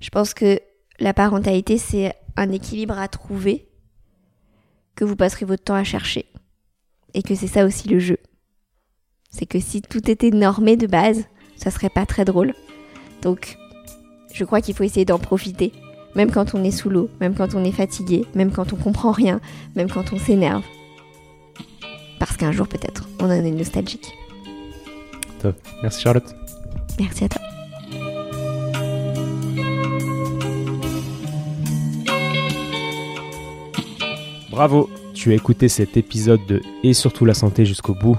Je pense que la parentalité, c'est un équilibre à trouver que vous passerez votre temps à chercher. Et que c'est ça aussi le jeu. C'est que si tout était normé de base, ça serait pas très drôle. Donc, je crois qu'il faut essayer d'en profiter. Même quand on est sous l'eau, même quand on est fatigué, même quand on comprend rien, même quand on s'énerve. Parce qu'un jour peut-être, on en est nostalgique. Merci Charlotte. Merci à toi. Bravo, tu as écouté cet épisode de Et surtout la santé jusqu'au bout.